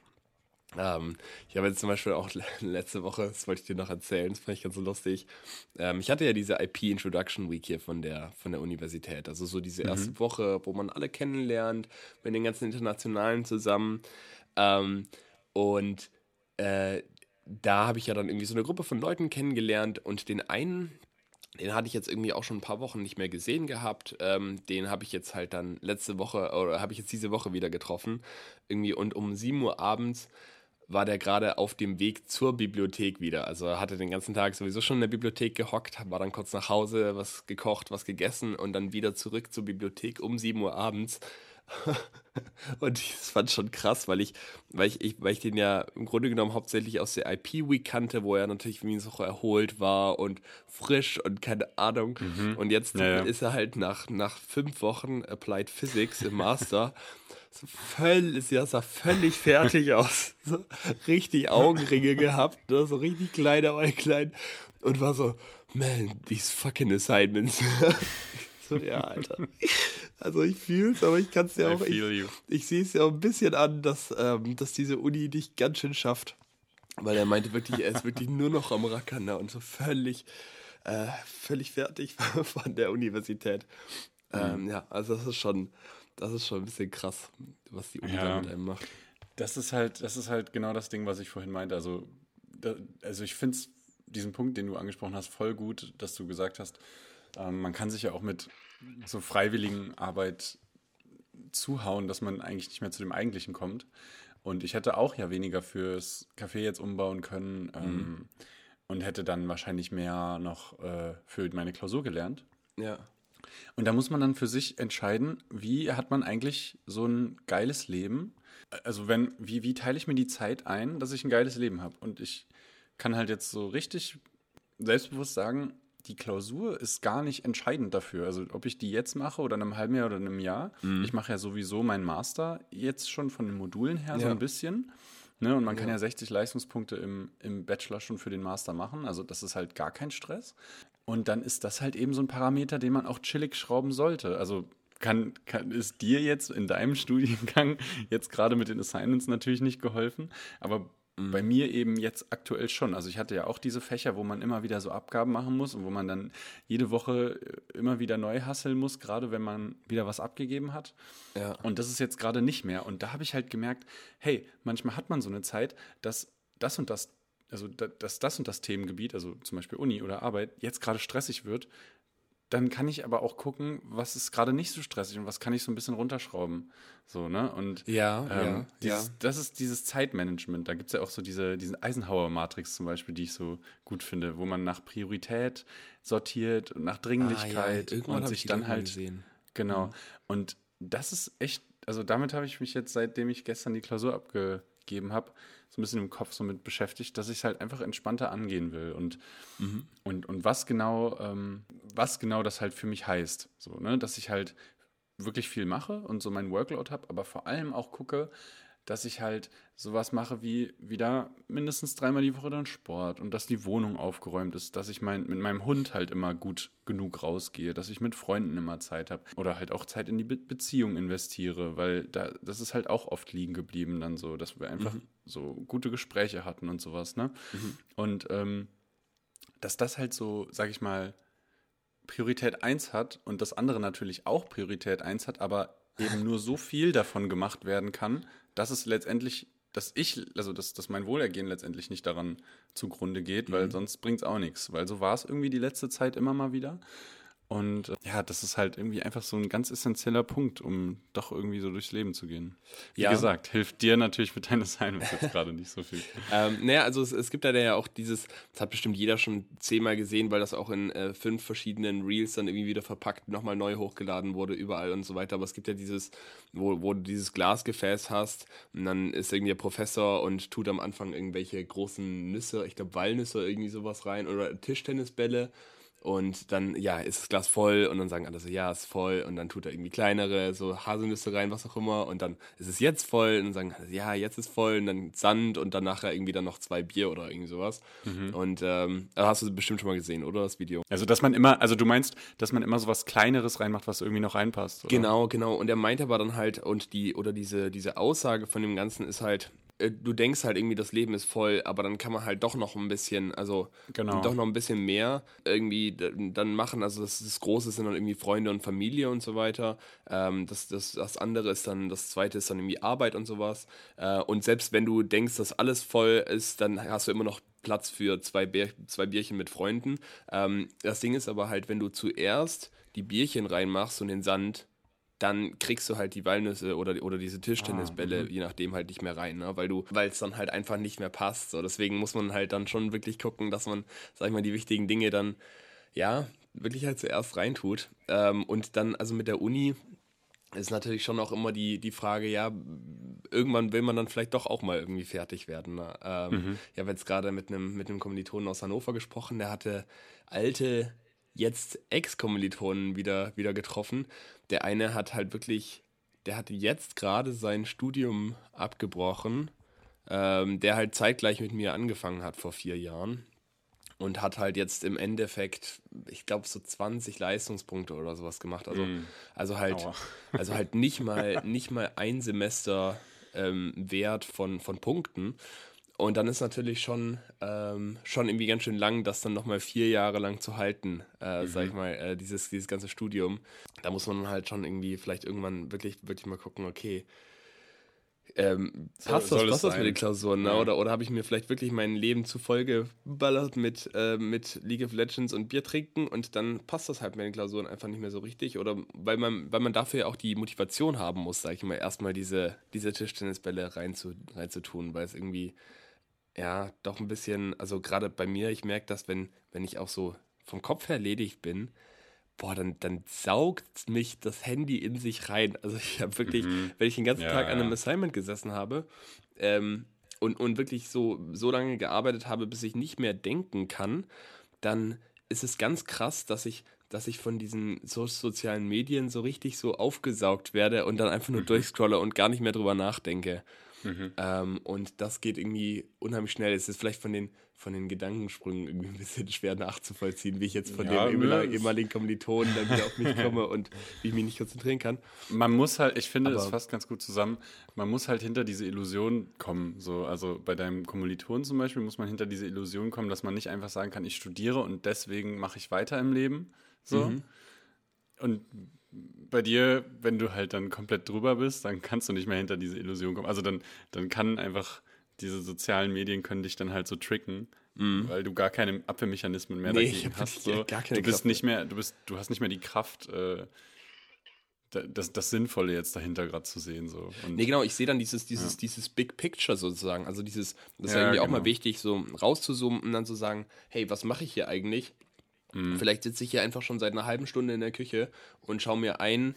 Ähm, ich habe jetzt zum Beispiel auch letzte Woche, das wollte ich dir noch erzählen, das fand ich ganz so lustig. Ähm, ich hatte ja diese IP Introduction Week hier von der, von der Universität. Also so diese erste mhm. Woche, wo man alle kennenlernt, mit den ganzen Internationalen zusammen. Ähm, und äh, da habe ich ja dann irgendwie so eine Gruppe von Leuten kennengelernt und den einen, den hatte ich jetzt irgendwie auch schon ein paar Wochen nicht mehr gesehen gehabt. Ähm, den habe ich jetzt halt dann letzte Woche oder habe ich jetzt diese Woche wieder getroffen. Irgendwie und um 7 Uhr abends war der gerade auf dem Weg zur Bibliothek wieder. Also er hatte den ganzen Tag sowieso schon in der Bibliothek gehockt, war dann kurz nach Hause, was gekocht, was gegessen und dann wieder zurück zur Bibliothek um 7 Uhr abends. und ich fand schon krass, weil ich, weil ich, ich, weil ich den ja im Grunde genommen hauptsächlich aus der IP Week kannte, wo er natürlich wie so erholt war und frisch und keine Ahnung. Mhm. Und jetzt ja, ja. ist er halt nach, nach fünf Wochen Applied Physics im Master. so völlig, ja, sah völlig fertig aus. So richtig Augenringe gehabt, ne? so richtig kleine Äuglein. Und war so, man, these fucking assignments. so, ja, Alter. Also ich fühle es, aber ich kann es ja auch. Ich, ich sehe es ja auch ein bisschen an, dass, ähm, dass diese Uni dich ganz schön schafft. Weil er meinte wirklich, er ist wirklich nur noch am Rackern ne? und so völlig, äh, völlig fertig von der Universität. Mhm. Ähm, ja, also das ist schon, das ist schon ein bisschen krass, was die Uni ja, da mit einem macht. Das ist halt, das ist halt genau das Ding, was ich vorhin meinte. Also, da, also ich finde diesen Punkt, den du angesprochen hast, voll gut, dass du gesagt hast, ähm, man kann sich ja auch mit so freiwilligen Arbeit zuhauen, dass man eigentlich nicht mehr zu dem Eigentlichen kommt. Und ich hätte auch ja weniger fürs Café jetzt umbauen können ähm, mhm. und hätte dann wahrscheinlich mehr noch äh, für meine Klausur gelernt. Ja. Und da muss man dann für sich entscheiden, wie hat man eigentlich so ein geiles Leben? Also wenn, wie, wie teile ich mir die Zeit ein, dass ich ein geiles Leben habe? Und ich kann halt jetzt so richtig selbstbewusst sagen, die Klausur ist gar nicht entscheidend dafür. Also ob ich die jetzt mache oder in einem halben Jahr oder in einem Jahr. Mhm. Ich mache ja sowieso meinen Master jetzt schon von den Modulen her ja. so ein bisschen. Ne? Und man kann ja 60 Leistungspunkte im, im Bachelor schon für den Master machen. Also das ist halt gar kein Stress. Und dann ist das halt eben so ein Parameter, den man auch chillig schrauben sollte. Also kann, kann, ist dir jetzt in deinem Studiengang jetzt gerade mit den Assignments natürlich nicht geholfen, aber. Bei mir eben jetzt aktuell schon. Also ich hatte ja auch diese Fächer, wo man immer wieder so Abgaben machen muss und wo man dann jede Woche äh, immer wieder neu hasseln muss, gerade wenn man wieder was abgegeben hat. Ja. Und das ist jetzt gerade nicht mehr. Und da habe ich halt gemerkt, hey, manchmal hat man so eine Zeit, dass das und das also dass das und das Themengebiet, also zum Beispiel Uni oder Arbeit, jetzt gerade stressig wird, dann kann ich aber auch gucken, was ist gerade nicht so stressig und was kann ich so ein bisschen runterschrauben. So, ne? Und ja, ähm, ja, dieses, ja. das ist dieses Zeitmanagement. Da gibt es ja auch so diese, diese Eisenhower-Matrix zum Beispiel, die ich so gut finde, wo man nach Priorität sortiert und nach Dringlichkeit ah, ja. und sich dann halt. Gesehen. Genau. Mhm. Und das ist echt, also damit habe ich mich jetzt, seitdem ich gestern die Klausur abgegeben habe, so ein bisschen im Kopf so mit beschäftigt, dass ich es halt einfach entspannter angehen will und, mhm. und, und was genau, ähm, was genau das halt für mich heißt. So, ne? Dass ich halt wirklich viel mache und so meinen Workload habe, aber vor allem auch gucke, dass ich halt sowas mache wie wieder mindestens dreimal die Woche dann Sport und dass die Wohnung aufgeräumt ist, dass ich mein, mit meinem Hund halt immer gut genug rausgehe, dass ich mit Freunden immer Zeit habe oder halt auch Zeit in die Be Beziehung investiere, weil da, das ist halt auch oft liegen geblieben dann so, dass wir einfach mhm. so gute Gespräche hatten und sowas, ne? Mhm. Und ähm, dass das halt so, sag ich mal, Priorität 1 hat und das andere natürlich auch Priorität 1 hat, aber eben nur so viel davon gemacht werden kann, dass es letztendlich, dass ich, also dass, dass mein Wohlergehen letztendlich nicht daran zugrunde geht, weil mhm. sonst bringt es auch nichts. Weil so war es irgendwie die letzte Zeit immer mal wieder. Und äh, ja, das ist halt irgendwie einfach so ein ganz essentieller Punkt, um doch irgendwie so durchs Leben zu gehen. Wie ja. gesagt, hilft dir natürlich mit deinen Assignments jetzt gerade nicht so viel. ähm, naja, also es, es gibt da ja auch dieses, das hat bestimmt jeder schon zehnmal gesehen, weil das auch in äh, fünf verschiedenen Reels dann irgendwie wieder verpackt, nochmal neu hochgeladen wurde, überall und so weiter. Aber es gibt ja dieses, wo, wo du dieses Glasgefäß hast und dann ist irgendwie der Professor und tut am Anfang irgendwelche großen Nüsse, ich glaube Walnüsse, irgendwie sowas rein oder Tischtennisbälle und dann, ja, ist das Glas voll und dann sagen alle so, ja, ist voll. Und dann tut er irgendwie kleinere, so Haselnüsse rein, was auch immer. Und dann ist es jetzt voll. Und dann sagen alle, ja, jetzt ist voll. Und dann Sand und dann nachher irgendwie dann noch zwei Bier oder irgendwie sowas. Mhm. Und ähm, hast du bestimmt schon mal gesehen, oder? Das Video. Also, dass man immer, also du meinst, dass man immer so was Kleineres reinmacht, was irgendwie noch reinpasst. Oder? Genau, genau. Und er meint aber dann halt, und die, oder diese, diese Aussage von dem Ganzen ist halt, äh, du denkst halt irgendwie, das Leben ist voll, aber dann kann man halt doch noch ein bisschen, also genau. doch noch ein bisschen mehr irgendwie dann machen. Also das, das Große sind dann irgendwie Freunde und Familie und so weiter. Ähm, das, das, das andere ist dann, das zweite ist dann irgendwie Arbeit und sowas. Äh, und selbst wenn du denkst, dass alles voll ist, dann hast du immer noch Platz für zwei, Bier, zwei Bierchen mit Freunden. Ähm, das Ding ist aber halt, wenn du zuerst die Bierchen reinmachst und den Sand, dann kriegst du halt die Walnüsse oder, oder diese Tischtennisbälle, ah, je nachdem, halt nicht mehr rein, ne? weil du, weil es dann halt einfach nicht mehr passt. So. Deswegen muss man halt dann schon wirklich gucken, dass man, sag ich mal, die wichtigen Dinge dann, ja, wirklich halt zuerst reintut. Ähm, und dann, also mit der Uni, ist natürlich schon auch immer die, die Frage, ja, irgendwann will man dann vielleicht doch auch mal irgendwie fertig werden. Ne? Ähm, mhm. Ich habe jetzt gerade mit einem mit einem Kommilitonen aus Hannover gesprochen, der hatte alte jetzt Ex-Kommilitonen wieder, wieder getroffen. Der eine hat halt wirklich, der hatte jetzt gerade sein Studium abgebrochen, ähm, der halt zeitgleich mit mir angefangen hat vor vier Jahren und hat halt jetzt im Endeffekt, ich glaube, so 20 Leistungspunkte oder sowas gemacht. Also, mm. also halt, also halt nicht mal, nicht mal ein Semester ähm, Wert von, von Punkten. Und dann ist natürlich schon, ähm, schon irgendwie ganz schön lang, das dann nochmal vier Jahre lang zu halten, äh, mhm. sag ich mal, äh, dieses, dieses ganze Studium. Da muss man halt schon irgendwie vielleicht irgendwann wirklich, wirklich mal gucken, okay, ähm, passt das, passt das mit den Klausuren, ne? ja. oder, oder habe ich mir vielleicht wirklich mein Leben zu voll geballert mit, äh, mit League of Legends und Bier trinken und dann passt das halt mit den Klausuren einfach nicht mehr so richtig oder weil man, weil man dafür ja auch die Motivation haben muss, sag ich mal, erstmal diese, diese Tischtennisbälle rein zu, reinzutun, weil es irgendwie ja, doch ein bisschen, also gerade bei mir, ich merke das, wenn, wenn ich auch so vom Kopf her ledig bin, boah, dann, dann saugt mich das Handy in sich rein. Also ich habe wirklich, mhm. wenn ich den ganzen ja, Tag an einem Assignment gesessen habe ähm, und, und wirklich so, so lange gearbeitet habe, bis ich nicht mehr denken kann, dann ist es ganz krass, dass ich, dass ich von diesen so sozialen Medien so richtig so aufgesaugt werde und dann einfach nur mhm. durchscrolle und gar nicht mehr drüber nachdenke. Mhm. Ähm, und das geht irgendwie unheimlich schnell. Es ist vielleicht von den, von den Gedankensprüngen irgendwie ein bisschen schwer nachzuvollziehen, wie ich jetzt von ja, dem ehemaligen Kommilitonen dann wieder auf mich komme und wie ich mich nicht konzentrieren kann. Man muss halt, ich finde, das fasst ganz gut zusammen, man muss halt hinter diese Illusion kommen. So, also bei deinem Kommilitonen zum Beispiel muss man hinter diese Illusion kommen, dass man nicht einfach sagen kann, ich studiere und deswegen mache ich weiter im Leben. So. Mhm. Und bei dir, wenn du halt dann komplett drüber bist, dann kannst du nicht mehr hinter diese Illusion kommen. Also dann, dann kann einfach diese sozialen Medien können dich dann halt so tricken, mhm. weil du gar keine Abwehrmechanismen mehr nee, dagegen hast. So. Gar keine du bist Kraft nicht mehr, du bist, du hast nicht mehr die Kraft, äh, das, das Sinnvolle jetzt dahinter gerade zu sehen. So. Und, nee, genau, ich sehe dann dieses, dieses, ja. dieses Big Picture sozusagen. Also dieses, das ist ja, irgendwie genau. auch mal genau. wichtig, so rauszuzoomen und dann zu sagen, hey, was mache ich hier eigentlich? Mhm. Vielleicht sitze ich hier einfach schon seit einer halben Stunde in der Küche und schaue mir ein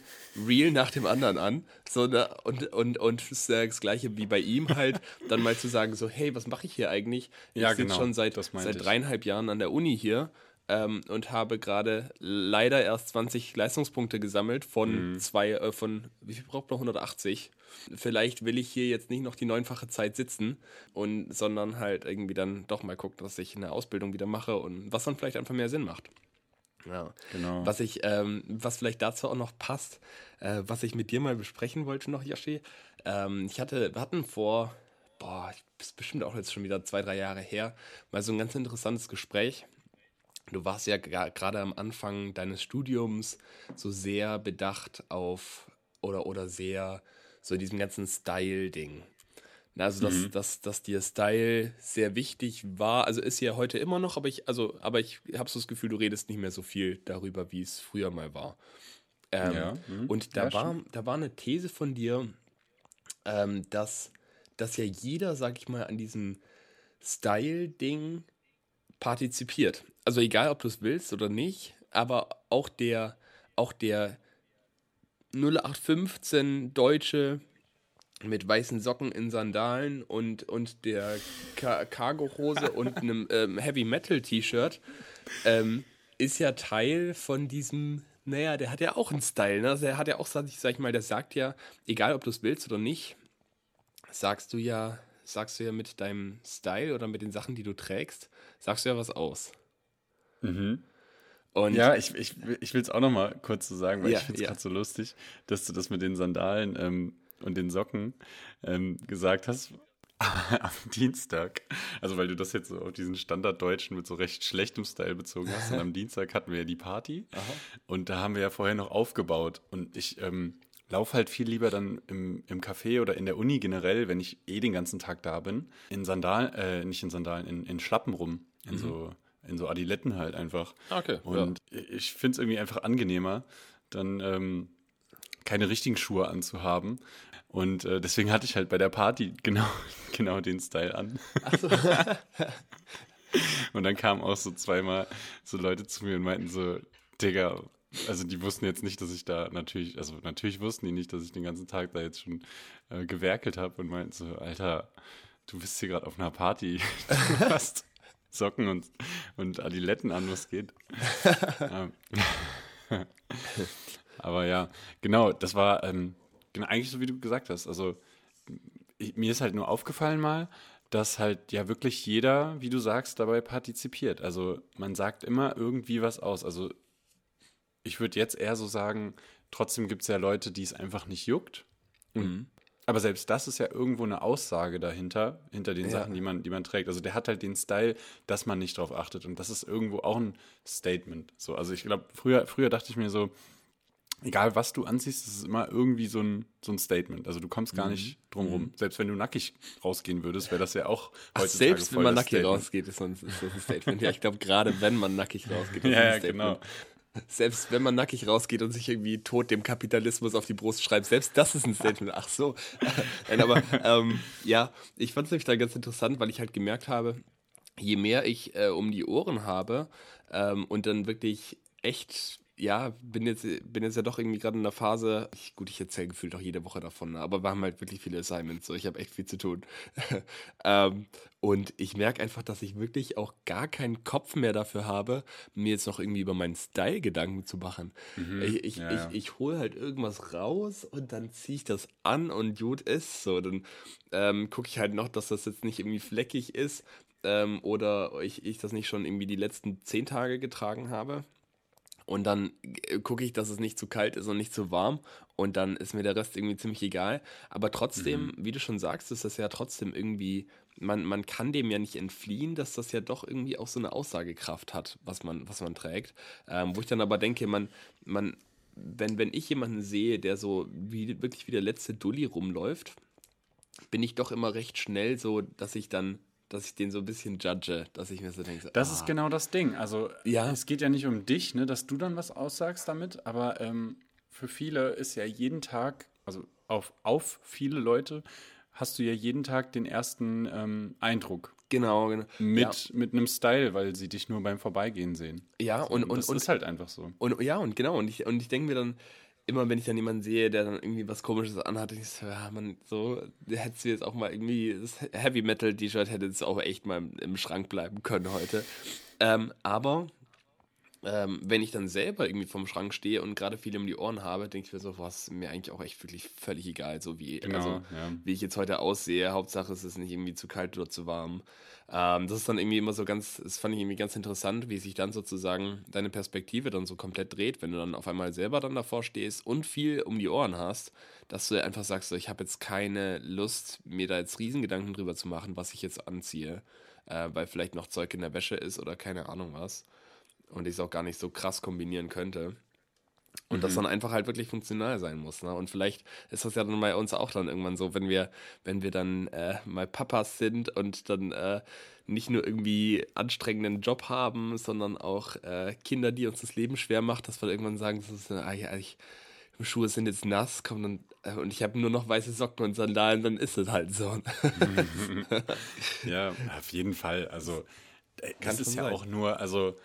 Reel nach dem anderen an. So, ne? und, und, und das gleiche wie bei ihm halt, dann mal zu sagen, so, hey, was mache ich hier eigentlich? Ich ja, sitze genau, schon seit, seit dreieinhalb Jahren an der Uni hier ähm, und habe gerade leider erst 20 Leistungspunkte gesammelt von mhm. zwei, äh, von, wie viel braucht man? 180. Vielleicht will ich hier jetzt nicht noch die neunfache Zeit sitzen und, sondern halt irgendwie dann doch mal gucken, dass ich eine Ausbildung wieder mache und was dann vielleicht einfach mehr Sinn macht. Ja, genau. Was ich, ähm, was vielleicht dazu auch noch passt, äh, was ich mit dir mal besprechen wollte noch, Yoshi. Ähm, ich hatte, wir hatten vor, boah, ist bestimmt auch jetzt schon wieder zwei, drei Jahre her, mal so ein ganz interessantes Gespräch Du warst ja gerade am Anfang deines Studiums so sehr bedacht auf oder, oder sehr so in diesem ganzen Style-Ding. Also, dass, mhm. dass, dass dir Style sehr wichtig war, also ist ja heute immer noch, aber ich, also, aber ich habe so das Gefühl, du redest nicht mehr so viel darüber, wie es früher mal war. Ähm, ja. Mhm. Und da, ja, war, da war eine These von dir, ähm, dass, dass ja jeder, sag ich mal, an diesem Style-Ding partizipiert. Also egal, ob du es willst oder nicht, aber auch der, auch der 0815 Deutsche mit weißen Socken in Sandalen und, und der Car Cargo-Hose und einem ähm, Heavy-Metal-T-Shirt ähm, ist ja Teil von diesem, naja, der hat ja auch einen Style, ne? Also er hat ja auch, sag ich, sag ich mal, der sagt ja, egal ob du es willst oder nicht, sagst du ja, sagst du ja mit deinem Style oder mit den Sachen, die du trägst, sagst du ja was aus. Mhm. Und ja, ich, ich, ich will es auch noch mal kurz so sagen, weil ja, ich finde es ja. gerade so lustig, dass du das mit den Sandalen ähm, und den Socken ähm, gesagt hast am Dienstag. Also weil du das jetzt so auf diesen Standarddeutschen mit so recht schlechtem Style bezogen hast. Und am Dienstag hatten wir ja die Party Aha. und da haben wir ja vorher noch aufgebaut. Und ich ähm, laufe halt viel lieber dann im, im Café oder in der Uni generell, wenn ich eh den ganzen Tag da bin, in Sandalen, äh, nicht in Sandalen, in, in Schlappen rum. In mhm. so in so Adiletten halt einfach. Okay. Und ja. ich finde es irgendwie einfach angenehmer, dann ähm, keine richtigen Schuhe anzuhaben. Und äh, deswegen hatte ich halt bei der Party genau, genau den Style an. Ach so. und dann kamen auch so zweimal so Leute zu mir und meinten so, Digga, also die wussten jetzt nicht, dass ich da natürlich, also natürlich wussten die nicht, dass ich den ganzen Tag da jetzt schon äh, gewerkelt habe und meinten so, Alter, du bist hier gerade auf einer Party. Du hast Socken und, und Adiletten an, was geht. Aber ja, genau, das war ähm, genau, eigentlich so, wie du gesagt hast. Also ich, mir ist halt nur aufgefallen mal, dass halt ja wirklich jeder, wie du sagst, dabei partizipiert. Also man sagt immer irgendwie was aus. Also ich würde jetzt eher so sagen, trotzdem gibt es ja Leute, die es einfach nicht juckt. Mhm. Aber selbst das ist ja irgendwo eine Aussage dahinter, hinter den ja. Sachen, die man, die man trägt. Also der hat halt den Style, dass man nicht drauf achtet. Und das ist irgendwo auch ein Statement. So, also ich glaube, früher, früher dachte ich mir so, egal was du anziehst, das ist immer irgendwie so ein, so ein Statement. Also du kommst gar mhm. nicht drum rum. Mhm. Selbst wenn du nackig rausgehen würdest, wäre das ja auch Ach, Selbst wenn man nackig Statement. rausgeht, ist das ein Statement. ja, ich glaube, gerade wenn man nackig rausgeht, ist ja, ein Statement. Ja, genau. Selbst wenn man nackig rausgeht und sich irgendwie tot dem Kapitalismus auf die Brust schreibt, selbst das ist ein Statement. Ach so. Nein, aber ähm, ja, ich fand es nämlich da ganz interessant, weil ich halt gemerkt habe, je mehr ich äh, um die Ohren habe ähm, und dann wirklich echt ja, bin jetzt, bin jetzt ja doch irgendwie gerade in der Phase, ich, gut, ich erzähle gefühlt auch jede Woche davon, ne, aber wir haben halt wirklich viele Assignments, so ich habe echt viel zu tun. ähm, und ich merke einfach, dass ich wirklich auch gar keinen Kopf mehr dafür habe, mir jetzt noch irgendwie über meinen Style Gedanken zu machen. Mhm, ich ich, ja, ja. ich, ich hole halt irgendwas raus und dann ziehe ich das an und gut ist so. Dann ähm, gucke ich halt noch, dass das jetzt nicht irgendwie fleckig ist ähm, oder ich, ich das nicht schon irgendwie die letzten zehn Tage getragen habe. Und dann äh, gucke ich, dass es nicht zu kalt ist und nicht zu warm. Und dann ist mir der Rest irgendwie ziemlich egal. Aber trotzdem, mhm. wie du schon sagst, ist das ja trotzdem irgendwie, man, man kann dem ja nicht entfliehen, dass das ja doch irgendwie auch so eine Aussagekraft hat, was man, was man trägt. Ähm, wo ich dann aber denke, man, man, wenn, wenn ich jemanden sehe, der so wie, wirklich wie der letzte Dulli rumläuft, bin ich doch immer recht schnell so, dass ich dann dass ich den so ein bisschen judge, dass ich mir so denke. So, das ah. ist genau das Ding. Also ja. es geht ja nicht um dich, ne, dass du dann was aussagst damit, aber ähm, für viele ist ja jeden Tag, also auf, auf viele Leute hast du ja jeden Tag den ersten ähm, Eindruck. Genau, genau. Mit, ja. mit einem Style, weil sie dich nur beim Vorbeigehen sehen. Ja, und, und, das und, ist halt einfach so. Und ja, und genau, und ich, und ich denke mir dann, immer wenn ich dann jemanden sehe, der dann irgendwie was komisches anhat, ich so, ja, man, so, hättest du jetzt auch mal irgendwie das Heavy Metal T-Shirt hätte jetzt auch echt mal im Schrank bleiben können heute. Ähm, aber ähm, wenn ich dann selber irgendwie vom Schrank stehe und gerade viel um die Ohren habe, denke ich mir so, was mir eigentlich auch echt wirklich völlig egal, so wie, genau, also, ja. wie ich jetzt heute aussehe. Hauptsache es ist nicht irgendwie zu kalt oder zu warm. Ähm, das ist dann irgendwie immer so ganz, das fand ich irgendwie ganz interessant, wie sich dann sozusagen deine Perspektive dann so komplett dreht, wenn du dann auf einmal selber dann davor stehst und viel um die Ohren hast, dass du einfach sagst, so, ich habe jetzt keine Lust, mir da jetzt Riesengedanken drüber zu machen, was ich jetzt anziehe, äh, weil vielleicht noch Zeug in der Wäsche ist oder keine Ahnung was und ich es auch gar nicht so krass kombinieren könnte. Und mhm. das dann einfach halt wirklich funktional sein muss. Ne? Und vielleicht ist das ja dann bei uns auch dann irgendwann so, wenn wir, wenn wir dann äh, mal Papas sind und dann äh, nicht nur irgendwie anstrengenden Job haben, sondern auch äh, Kinder, die uns das Leben schwer macht, dass wir irgendwann sagen, das ist, ah, ja, ich, Schuhe sind jetzt nass, komm dann, äh, und ich habe nur noch weiße Socken und Sandalen, dann ist es halt so. ja, auf jeden Fall. Also, äh, das ist ja sein. auch nur, also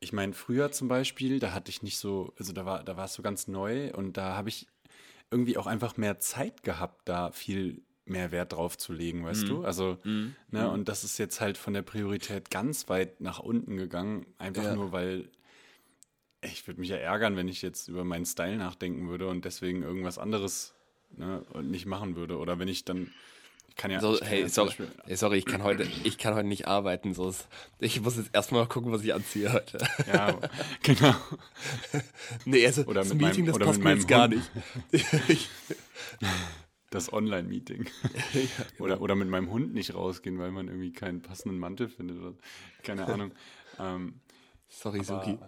ich meine, früher zum Beispiel, da hatte ich nicht so, also da war, da war es so ganz neu und da habe ich irgendwie auch einfach mehr Zeit gehabt, da viel mehr Wert drauf zu legen, weißt mm. du? Also, mm. ne, mm. und das ist jetzt halt von der Priorität ganz weit nach unten gegangen, einfach ja. nur weil ich würde mich ja ärgern, wenn ich jetzt über meinen Style nachdenken würde und deswegen irgendwas anderes ne, nicht machen würde. Oder wenn ich dann kann ja, so, hey, sorry, hey, sorry, ich kann heute, ich kann heute nicht arbeiten. So ist, ich muss jetzt erstmal gucken, was ich anziehe heute. Ja, genau. nee, also oder das Meeting, meinem, das passt mir jetzt gar nicht. das Online-Meeting. ja, genau. oder, oder mit meinem Hund nicht rausgehen, weil man irgendwie keinen passenden Mantel findet. Oder, keine Ahnung. Ähm, sorry, Suki.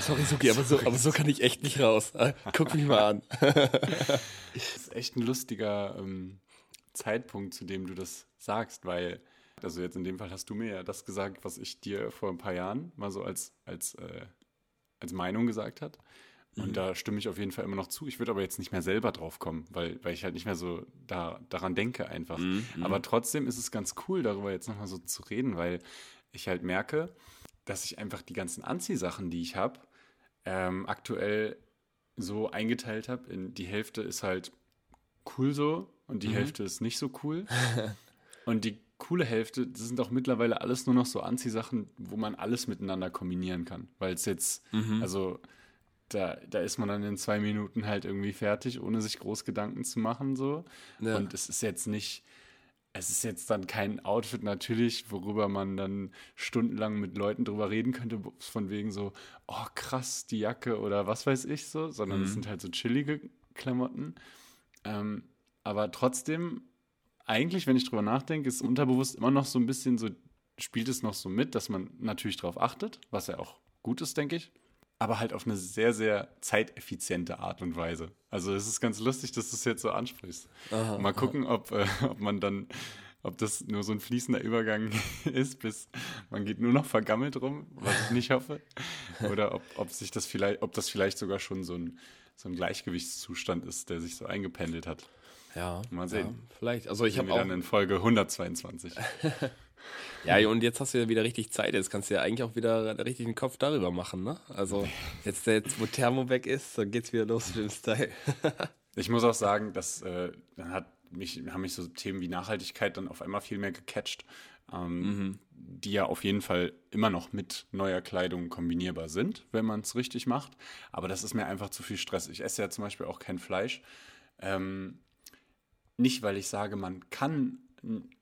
Sorry, Suki, aber so, aber so kann ich echt nicht raus. Guck mich mal an. das ist echt ein lustiger ähm, Zeitpunkt, zu dem du das sagst, weil, also jetzt in dem Fall hast du mir ja das gesagt, was ich dir vor ein paar Jahren mal so als, als, äh, als Meinung gesagt hat. Und mhm. da stimme ich auf jeden Fall immer noch zu. Ich würde aber jetzt nicht mehr selber drauf kommen, weil, weil ich halt nicht mehr so da, daran denke einfach. Mhm. mhm. Aber trotzdem ist es ganz cool, darüber jetzt nochmal so zu reden, weil ich halt merke, dass ich einfach die ganzen Anziehsachen, die ich habe, ähm, aktuell so eingeteilt habe. In die Hälfte ist halt cool so und die mhm. Hälfte ist nicht so cool. und die coole Hälfte, das sind auch mittlerweile alles nur noch so Anziehsachen, wo man alles miteinander kombinieren kann. Weil es jetzt, mhm. also da, da ist man dann in zwei Minuten halt irgendwie fertig, ohne sich groß Gedanken zu machen. so. Ja. Und es ist jetzt nicht, es ist jetzt dann kein Outfit natürlich, worüber man dann stundenlang mit Leuten drüber reden könnte, von wegen so, oh krass, die Jacke oder was weiß ich so, sondern mhm. es sind halt so chillige Klamotten. Ähm, aber trotzdem, eigentlich, wenn ich drüber nachdenke, ist unterbewusst immer noch so ein bisschen so, spielt es noch so mit, dass man natürlich darauf achtet, was ja auch gut ist, denke ich. Aber halt auf eine sehr, sehr zeiteffiziente Art und Weise. Also es ist ganz lustig, dass du es jetzt so ansprichst. Aha, Mal gucken, ob, äh, ob man dann, ob das nur so ein fließender Übergang ist, bis man geht nur noch vergammelt rum, was ich nicht hoffe. Oder ob, ob sich das vielleicht, ob das vielleicht sogar schon so ein, so ein Gleichgewichtszustand ist, der sich so eingependelt hat. Ja. Mal sehen. Ja, vielleicht. Also ich habe auch dann in Folge 122. Ja, und jetzt hast du ja wieder richtig Zeit. Jetzt kannst du ja eigentlich auch wieder richtig den Kopf darüber machen, ne? Also, jetzt, jetzt wo Thermo weg ist, dann geht's wieder los mit dem Style. ich muss auch sagen, dass äh, hat mich, haben mich so Themen wie Nachhaltigkeit dann auf einmal viel mehr gecatcht, ähm, mhm. die ja auf jeden Fall immer noch mit neuer Kleidung kombinierbar sind, wenn man es richtig macht. Aber das ist mir einfach zu viel Stress. Ich esse ja zum Beispiel auch kein Fleisch. Ähm, nicht, weil ich sage, man kann,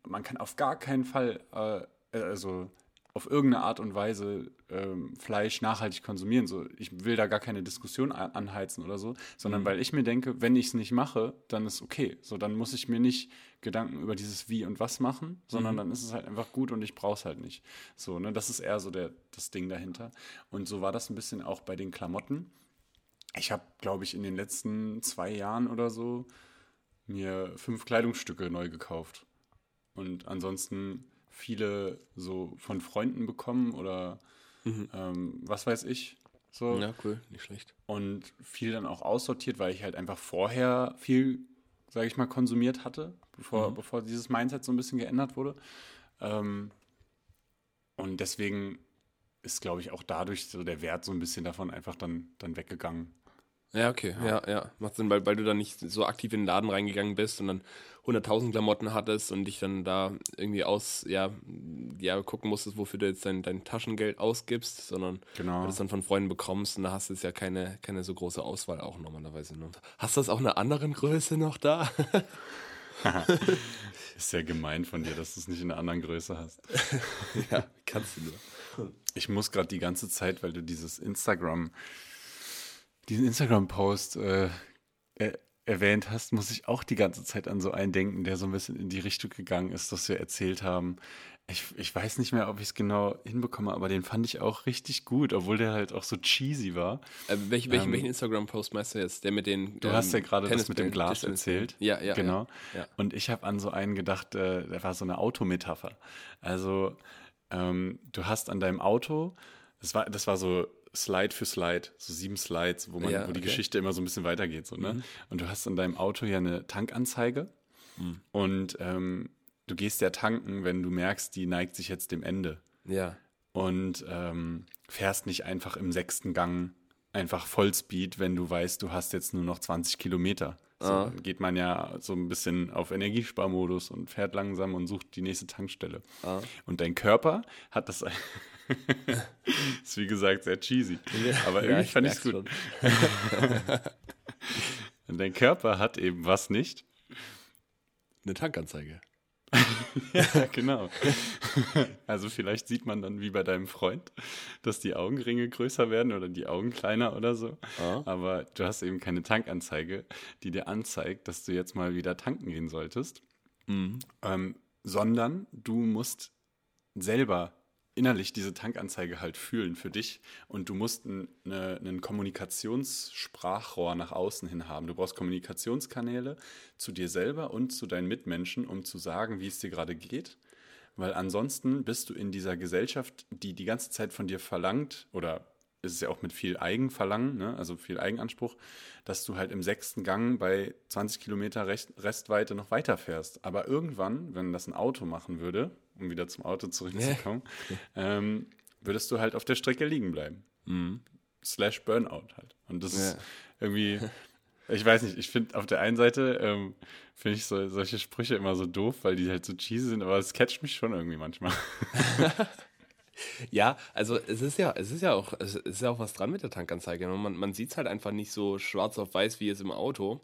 man kann auf gar keinen Fall, äh, also auf irgendeine Art und Weise ähm, Fleisch nachhaltig konsumieren. So, ich will da gar keine Diskussion anheizen oder so, sondern mhm. weil ich mir denke, wenn ich es nicht mache, dann ist okay. So, dann muss ich mir nicht Gedanken über dieses Wie und Was machen, sondern mhm. dann ist es halt einfach gut und ich brauche es halt nicht. So, ne, das ist eher so der, das Ding dahinter. Und so war das ein bisschen auch bei den Klamotten. Ich habe, glaube ich, in den letzten zwei Jahren oder so mir fünf Kleidungsstücke neu gekauft. Und ansonsten viele so von Freunden bekommen oder mhm. ähm, was weiß ich. So. Ja, cool, nicht schlecht. Und viel dann auch aussortiert, weil ich halt einfach vorher viel, sage ich mal, konsumiert hatte, bevor, mhm. bevor dieses Mindset so ein bisschen geändert wurde. Ähm, und deswegen ist, glaube ich, auch dadurch so der Wert so ein bisschen davon einfach dann, dann weggegangen. Ja, okay, ja, ja, ja. Macht Sinn, weil, weil du dann nicht so aktiv in den Laden reingegangen bist und dann 100.000 Klamotten hattest und dich dann da irgendwie aus, ja, ja, gucken musstest, wofür du jetzt dein, dein Taschengeld ausgibst, sondern genau. du das dann von Freunden bekommst und da hast du jetzt ja keine, keine so große Auswahl auch normalerweise. Ne? Hast du das auch in einer anderen Größe noch da? Ist ja gemein von dir, dass du es nicht in einer anderen Größe hast. ja, kannst du nur. Ich muss gerade die ganze Zeit, weil du dieses Instagram diesen Instagram-Post äh, er, erwähnt hast, muss ich auch die ganze Zeit an so einen denken, der so ein bisschen in die Richtung gegangen ist, dass wir erzählt haben. Ich, ich weiß nicht mehr, ob ich es genau hinbekomme, aber den fand ich auch richtig gut, obwohl der halt auch so cheesy war. Äh, welch, welchen, ähm, welchen Instagram-Post meinst du jetzt? Der mit den. Du ähm, hast ja gerade das mit dem Glas erzählt. Ja, ja. Genau. Ja, ja. Und ich habe an so einen gedacht, äh, der war so eine Autometapher. Also, ähm, du hast an deinem Auto, das war, das war so Slide für Slide, so sieben Slides, wo, man, ja, wo die okay. Geschichte immer so ein bisschen weitergeht. So, ne? Mhm. Und du hast in deinem Auto ja eine Tankanzeige mhm. und ähm, du gehst ja tanken, wenn du merkst, die neigt sich jetzt dem Ende. Ja. Und ähm, fährst nicht einfach im sechsten Gang einfach Vollspeed, wenn du weißt, du hast jetzt nur noch 20 Kilometer. So ah. geht man ja so ein bisschen auf Energiesparmodus und fährt langsam und sucht die nächste Tankstelle. Ah. Und dein Körper hat das ist wie gesagt sehr cheesy. Aber irgendwie ja, ich fand ich es gut. Und dein Körper hat eben was nicht? Eine Tankanzeige. ja, genau. Also vielleicht sieht man dann wie bei deinem Freund, dass die Augenringe größer werden oder die Augen kleiner oder so. Ah. Aber du hast eben keine Tankanzeige, die dir anzeigt, dass du jetzt mal wieder tanken gehen solltest. Mhm. Ähm, sondern du musst selber innerlich diese Tankanzeige halt fühlen für dich und du musst ein, eine, Kommunikationssprachrohr nach außen hin haben. Du brauchst Kommunikationskanäle zu dir selber und zu deinen Mitmenschen, um zu sagen, wie es dir gerade geht. Weil ansonsten bist du in dieser Gesellschaft, die die ganze Zeit von dir verlangt, oder ist es ja auch mit viel Eigenverlangen, ne? also viel Eigenanspruch, dass du halt im sechsten Gang bei 20 Kilometer Restweite noch weiterfährst. Aber irgendwann, wenn das ein Auto machen würde, um wieder zum Auto zurückzukommen, ähm, würdest du halt auf der Strecke liegen bleiben. Mhm. Slash Burnout halt. Und das ist irgendwie, ich weiß nicht, ich finde auf der einen Seite, ähm, finde ich so, solche Sprüche immer so doof, weil die halt so cheesy sind, aber es catcht mich schon irgendwie manchmal. Ja, also es ist ja, es ist ja auch, es ist ja auch was dran mit der Tankanzeige. Man, man sieht es halt einfach nicht so schwarz auf weiß wie jetzt im Auto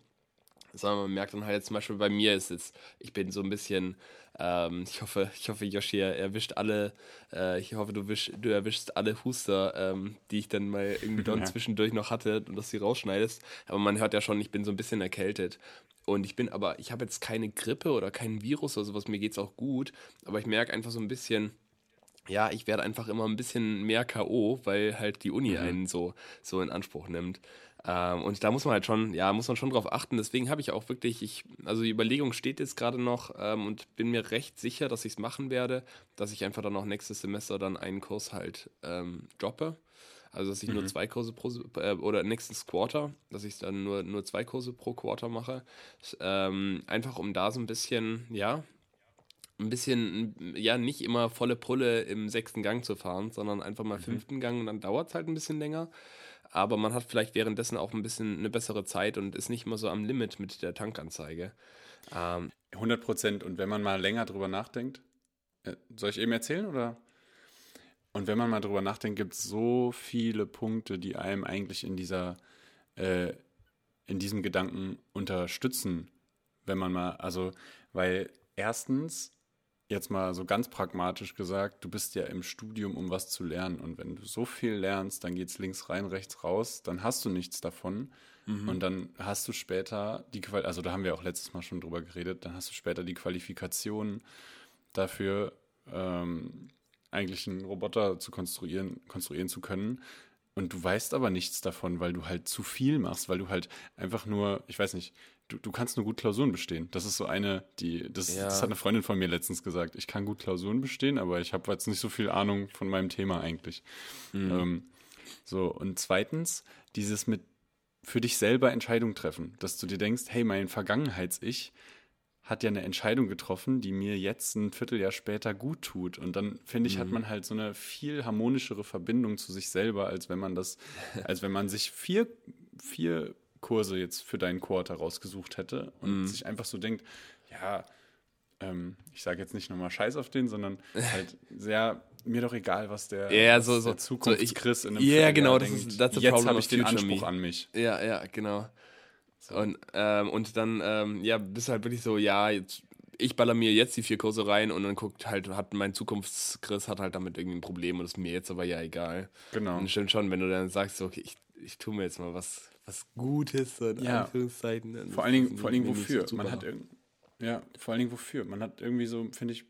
sondern man merkt dann halt zum Beispiel bei mir ist es, ich bin so ein bisschen, ähm, ich hoffe, ich hoffe, Joshi erwischt alle, äh, ich hoffe, du, wisch, du erwischst alle Huster, ähm, die ich dann mal irgendwie dann ja. zwischendurch noch hatte und dass sie rausschneidest. Aber man hört ja schon, ich bin so ein bisschen erkältet. Und ich bin aber, ich habe jetzt keine Grippe oder keinen Virus oder sowas, mir geht es auch gut, aber ich merke einfach so ein bisschen, ja, ich werde einfach immer ein bisschen mehr K.O., weil halt die Uni mhm. einen so, so in Anspruch nimmt. Ähm, und da muss man halt schon, ja, muss man schon drauf achten. Deswegen habe ich auch wirklich, ich, also die Überlegung steht jetzt gerade noch ähm, und bin mir recht sicher, dass ich es machen werde, dass ich einfach dann auch nächstes Semester dann einen Kurs halt ähm, droppe. Also dass ich mhm. nur zwei Kurse pro äh, oder nächstes Quarter, dass ich dann nur, nur zwei Kurse pro Quarter mache. Ähm, einfach um da so ein bisschen, ja, ein bisschen, ja, nicht immer volle Pulle im sechsten Gang zu fahren, sondern einfach mal mhm. fünften Gang und dann dauert es halt ein bisschen länger. Aber man hat vielleicht währenddessen auch ein bisschen eine bessere Zeit und ist nicht immer so am Limit mit der Tankanzeige. Ähm, 100 Prozent. Und wenn man mal länger drüber nachdenkt, äh, soll ich eben erzählen oder? Und wenn man mal drüber nachdenkt, gibt es so viele Punkte, die einem eigentlich in dieser, äh, in diesem Gedanken unterstützen, wenn man mal, also, weil erstens, jetzt mal so ganz pragmatisch gesagt, du bist ja im Studium, um was zu lernen. Und wenn du so viel lernst, dann geht es links rein, rechts raus, dann hast du nichts davon. Mhm. Und dann hast du später die Qual also da haben wir auch letztes Mal schon drüber geredet, dann hast du später die Qualifikation dafür, ähm, eigentlich einen Roboter zu konstruieren, konstruieren zu können. Und du weißt aber nichts davon, weil du halt zu viel machst, weil du halt einfach nur, ich weiß nicht, du, du kannst nur gut Klausuren bestehen. Das ist so eine, die, das, ja. das hat eine Freundin von mir letztens gesagt. Ich kann gut Klausuren bestehen, aber ich habe jetzt nicht so viel Ahnung von meinem Thema eigentlich. Mhm. Ähm, so, und zweitens, dieses mit für dich selber Entscheidungen treffen, dass du dir denkst, hey, mein Vergangenheits-Ich hat ja eine Entscheidung getroffen, die mir jetzt ein Vierteljahr später gut tut. Und dann, finde ich, mhm. hat man halt so eine viel harmonischere Verbindung zu sich selber, als wenn man das, als wenn man sich vier, vier Kurse jetzt für deinen Quarter rausgesucht hätte und mhm. sich einfach so denkt, ja, ähm, ich sage jetzt nicht nochmal Scheiß auf den, sondern halt sehr mir doch egal, was der, ja, was so, so, Zukunftschris so in einem Ja, genau, das ist that's Jetzt habe ich den Anspruch me. an mich. Ja, ja, genau. So. Und, ähm, und dann, ähm, ja, bist halt wirklich so, ja, jetzt, ich baller mir jetzt die vier Kurse rein und dann guckt halt, hat mein Zukunftschris hat halt damit irgendwie ein Problem und ist mir jetzt aber ja egal. Genau. Und stimmt schon, wenn du dann sagst, okay, ich, ich tue mir jetzt mal was, was Gutes, so in ja. Anführungszeichen. Vor allen Dingen, vor allen Dingen wofür? Man hat ja, vor allen Dingen wofür? Man hat irgendwie so, finde ich,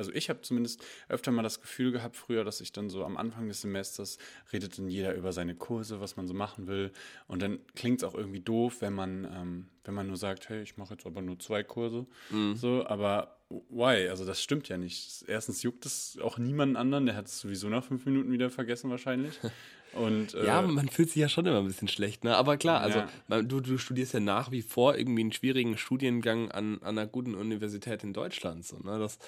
also ich habe zumindest öfter mal das Gefühl gehabt früher, dass ich dann so am Anfang des Semesters redet dann jeder über seine Kurse, was man so machen will. Und dann klingt es auch irgendwie doof, wenn man, ähm, wenn man nur sagt, hey, ich mache jetzt aber nur zwei Kurse. Mhm. So, aber why? Also das stimmt ja nicht. Erstens juckt es auch niemanden anderen, der hat es sowieso nach fünf Minuten wieder vergessen wahrscheinlich. Und, äh, ja, man fühlt sich ja schon immer ein bisschen schlecht, ne? Aber klar, also ja. du, du studierst ja nach wie vor irgendwie einen schwierigen Studiengang an, an einer guten Universität in Deutschland. So, ne? Das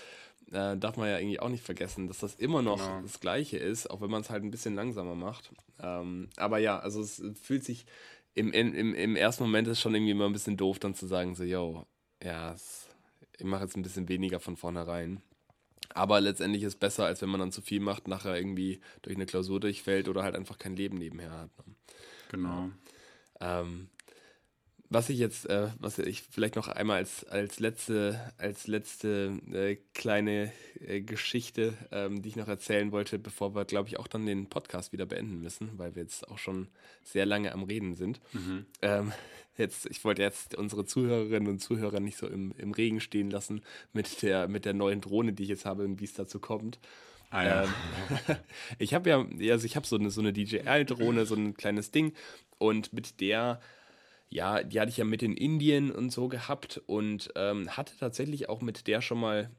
äh, darf man ja irgendwie auch nicht vergessen, dass das immer noch genau. das Gleiche ist, auch wenn man es halt ein bisschen langsamer macht. Ähm, aber ja, also es fühlt sich im, im, im ersten Moment ist schon irgendwie immer ein bisschen doof, dann zu sagen, so, yo, ja, ich mache jetzt ein bisschen weniger von vornherein. Aber letztendlich ist es besser, als wenn man dann zu viel macht, nachher irgendwie durch eine Klausur durchfällt oder halt einfach kein Leben nebenher hat. Ne? Genau. Ähm, was ich jetzt, äh, was ich vielleicht noch einmal als, als letzte, als letzte äh, kleine äh, Geschichte, ähm, die ich noch erzählen wollte, bevor wir, glaube ich, auch dann den Podcast wieder beenden müssen, weil wir jetzt auch schon sehr lange am Reden sind. Mhm. Ähm, jetzt, ich wollte jetzt unsere Zuhörerinnen und Zuhörer nicht so im, im Regen stehen lassen mit der, mit der neuen Drohne, die ich jetzt habe und wie es dazu kommt. Ah, ja. ähm, ich habe ja, also ich habe so eine, so eine DJI-Drohne, so ein kleines Ding und mit der ja, die hatte ich ja mit in Indien und so gehabt und ähm, hatte tatsächlich auch mit der schon mal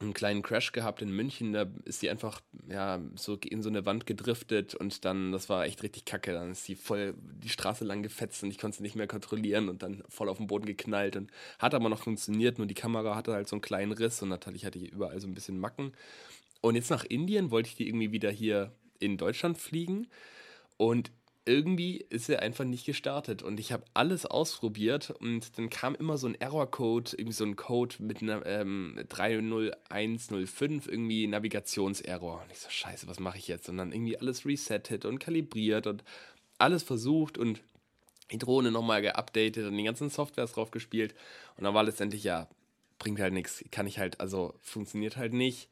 einen kleinen Crash gehabt in München. Da ist sie einfach ja so in so eine Wand gedriftet und dann, das war echt richtig kacke. Dann ist sie voll die Straße lang gefetzt und ich konnte sie nicht mehr kontrollieren und dann voll auf den Boden geknallt und hat aber noch funktioniert. Nur die Kamera hatte halt so einen kleinen Riss und natürlich hatte ich überall so ein bisschen Macken. Und jetzt nach Indien wollte ich die irgendwie wieder hier in Deutschland fliegen. Und irgendwie ist er einfach nicht gestartet und ich habe alles ausprobiert und dann kam immer so ein Error-Code, irgendwie so ein Code mit einer ähm, 30105, irgendwie Navigationserror. Und ich so, scheiße, was mache ich jetzt? Und dann irgendwie alles resettet und kalibriert und alles versucht und die Drohne nochmal geupdatet und die ganzen Softwares drauf gespielt und dann war letztendlich, ja, bringt halt nichts, kann ich halt, also funktioniert halt nicht.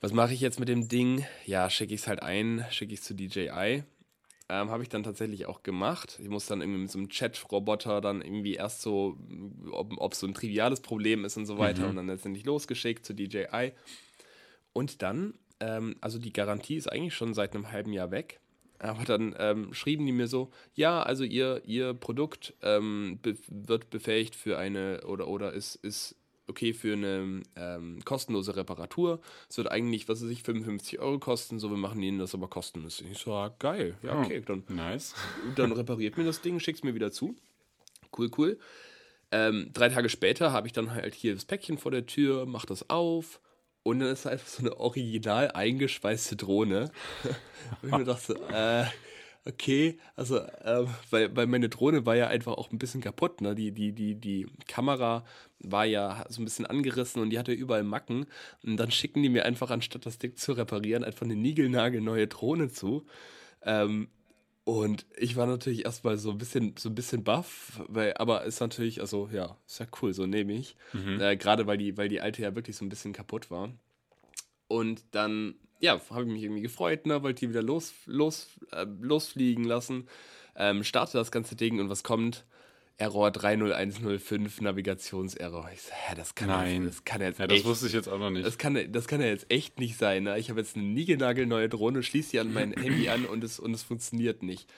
Was mache ich jetzt mit dem Ding? Ja, schicke ich es halt ein, schicke ich es zu DJI ähm, habe ich dann tatsächlich auch gemacht. Ich muss dann irgendwie mit so einem Chat-Roboter dann irgendwie erst so, ob es so ein triviales Problem ist und so weiter mhm. und dann letztendlich losgeschickt zu DJI. Und dann, ähm, also die Garantie ist eigentlich schon seit einem halben Jahr weg. Aber dann ähm, schrieben die mir so, ja, also ihr, ihr Produkt ähm, be wird befähigt für eine oder oder ist, ist okay, für eine ähm, kostenlose Reparatur. Es wird eigentlich, was weiß ich, 55 Euro kosten, so wir machen ihnen das aber kostenlos. Ich so, ah, geil, ja, okay, dann, nice. dann repariert mir das Ding, schickt es mir wieder zu. Cool, cool. Ähm, drei Tage später habe ich dann halt hier das Päckchen vor der Tür, mach das auf und dann ist da einfach so eine original eingeschweißte Drohne. und ich mir dachte, äh, okay, also, äh, weil, weil meine Drohne war ja einfach auch ein bisschen kaputt, ne? Die, die, die, die Kamera war ja so ein bisschen angerissen und die hatte überall Macken. Und dann schicken die mir einfach, anstatt das Ding zu reparieren, einfach eine niegelnagelneue Drohne zu. Ähm, und ich war natürlich erstmal so ein bisschen, so ein bisschen baff, weil, aber ist natürlich, also ja, ist ja cool, so nehme ich. Mhm. Äh, Gerade weil die, weil die alte ja wirklich so ein bisschen kaputt war. Und dann, ja, habe ich mich irgendwie gefreut, ne, wollte die wieder los, los, äh, losfliegen lassen. Ähm, starte das ganze Ding und was kommt? Error 30105, Navigationserror. Ich so, hä, das kann Nein. Jetzt, das kann jetzt ja, das echt, wusste ich jetzt auch noch nicht. Das kann, das kann ja jetzt echt nicht sein. Ne? Ich habe jetzt eine niegelnagelneue Drohne, schließe sie an mein Handy an und es, und es funktioniert nicht.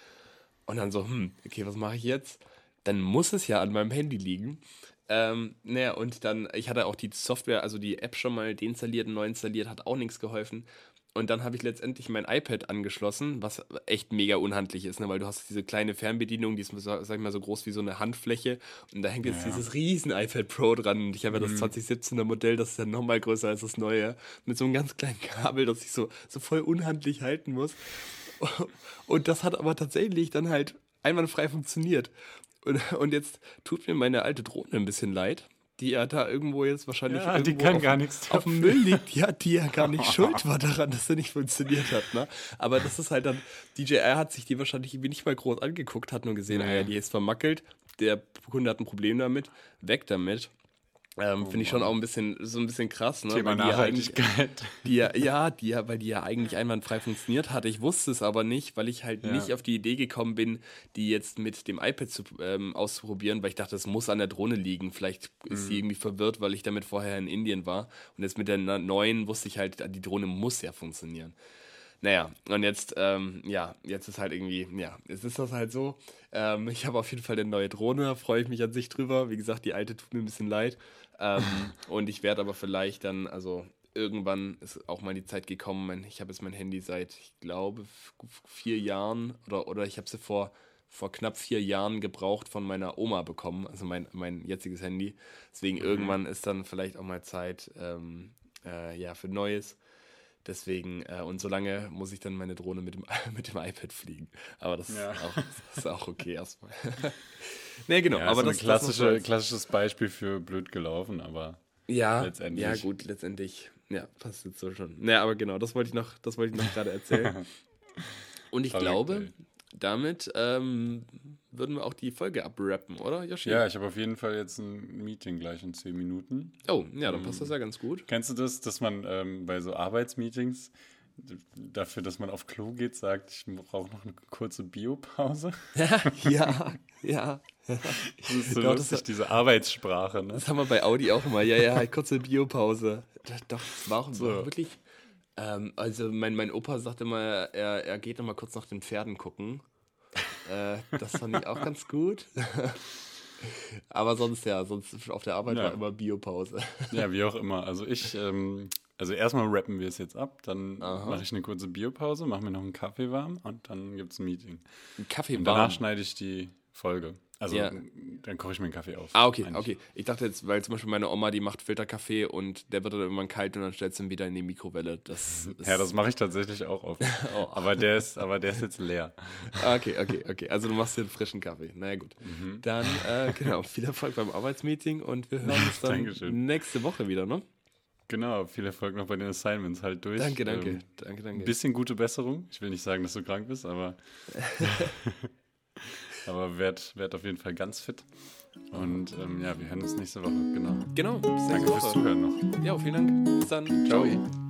Und dann so, hm, okay, was mache ich jetzt? Dann muss es ja an meinem Handy liegen. Ähm, naja, und dann, ich hatte auch die Software, also die App schon mal deinstalliert und neu installiert, hat auch nichts geholfen. Und dann habe ich letztendlich mein iPad angeschlossen, was echt mega unhandlich ist, ne? weil du hast diese kleine Fernbedienung, die ist, sag ich mal, so groß wie so eine Handfläche. Und da hängt jetzt ja. dieses riesen iPad Pro dran. Und ich habe ja das 2017er mhm. Modell, das ist ja nochmal größer als das neue, mit so einem ganz kleinen Kabel, das ich so, so voll unhandlich halten muss. Und das hat aber tatsächlich dann halt einwandfrei funktioniert. Und, und jetzt tut mir meine alte Drohne ein bisschen leid die ja da irgendwo jetzt wahrscheinlich ja, die kann auf, gar nichts auf dem Müll liegt, ja, die ja gar nicht schuld war daran, dass er nicht funktioniert hat. Ne? Aber das ist halt dann, DJR hat sich die wahrscheinlich irgendwie nicht mal groß angeguckt, hat nur gesehen, nee. ah ja, die ist vermackelt, der Kunde hat ein Problem damit, weg damit. Ähm, oh, Finde ich schon auch ein bisschen so ein bisschen krass, ne? Thema Nachhaltigkeit. Die ja, ja, die ja, weil die ja eigentlich einwandfrei funktioniert hat. Ich wusste es aber nicht, weil ich halt ja. nicht auf die Idee gekommen bin, die jetzt mit dem iPad zu, ähm, auszuprobieren, weil ich dachte, es muss an der Drohne liegen. Vielleicht ist mhm. sie irgendwie verwirrt, weil ich damit vorher in Indien war. Und jetzt mit der neuen wusste ich halt, die Drohne muss ja funktionieren. Naja, und jetzt, ähm, ja, jetzt ist halt irgendwie, ja, jetzt ist das halt so. Ähm, ich habe auf jeden Fall eine neue Drohne, freue ich mich an sich drüber. Wie gesagt, die alte tut mir ein bisschen leid. Ähm, und ich werde aber vielleicht dann, also irgendwann ist auch mal die Zeit gekommen, ich habe jetzt mein Handy seit, ich glaube, vier Jahren oder, oder ich habe sie vor, vor knapp vier Jahren gebraucht von meiner Oma bekommen, also mein, mein jetziges Handy. Deswegen mhm. irgendwann ist dann vielleicht auch mal Zeit ähm, äh, ja, für Neues. Deswegen, äh, und solange muss ich dann meine Drohne mit dem, mit dem iPad fliegen. Aber das, ja. ist, auch, das ist auch okay erstmal. nee, genau. Ja, aber das ist ein klassische, das klassisches Beispiel für blöd gelaufen, aber ja, letztendlich. Ja, gut, letztendlich. Ja, passt jetzt so schon. Naja, aber genau, das wollte ich noch, das wollte ich noch gerade erzählen. und ich glaube, damit ähm, würden wir auch die Folge abrappen, oder, Yoshi? Ja, ich habe auf jeden Fall jetzt ein Meeting gleich in zehn Minuten. Oh, ja, dann passt das ja ganz gut. Kennst du das, dass man ähm, bei so Arbeitsmeetings dafür, dass man auf Klo geht, sagt, ich brauche noch eine kurze Biopause? ja, ja. Das ist so Doch, lustig, das, diese Arbeitssprache. Ne? Das haben wir bei Audi auch immer. Ja, ja, kurze Biopause. Doch, das war auch so. wirklich. Ähm, also, mein, mein Opa sagte immer, er, er geht noch mal kurz nach den Pferden gucken. Äh, das fand ich auch ganz gut. Aber sonst ja, sonst auf der Arbeit ja. war immer Biopause. Ja, wie auch immer. Also ich, ähm, also erstmal rappen wir es jetzt ab, dann mache ich eine kurze Biopause, mache mir noch einen Kaffee warm und dann gibt es ein Meeting. Ein Kaffee warm? Und danach schneide ich die Folge. Also ja. dann koche ich mir einen Kaffee auf. Ah, okay, eigentlich. okay. Ich dachte jetzt, weil zum Beispiel meine Oma, die macht Filterkaffee und der wird dann irgendwann kalt und dann stellt sie ihn wieder in die Mikrowelle. Das ja, das mache ich tatsächlich auch oft. oh. aber, der ist, aber der ist jetzt leer. Ah, okay, okay, okay. Also du machst dir einen frischen Kaffee. Naja gut. Mhm. Dann, äh, genau, viel Erfolg beim Arbeitsmeeting und wir hören uns dann nächste Woche wieder, ne? Genau, viel Erfolg noch bei den Assignments halt durch. Danke, danke, ähm, danke, danke. Ein bisschen gute Besserung. Ich will nicht sagen, dass du krank bist, aber Aber werd, werd auf jeden Fall ganz fit. Und ähm, ja, wir hören uns nächste Woche. Genau. Genau. Bis Danke Woche. fürs Zuhören noch. Ja, vielen Dank. Bis dann. Ciao. Ciao.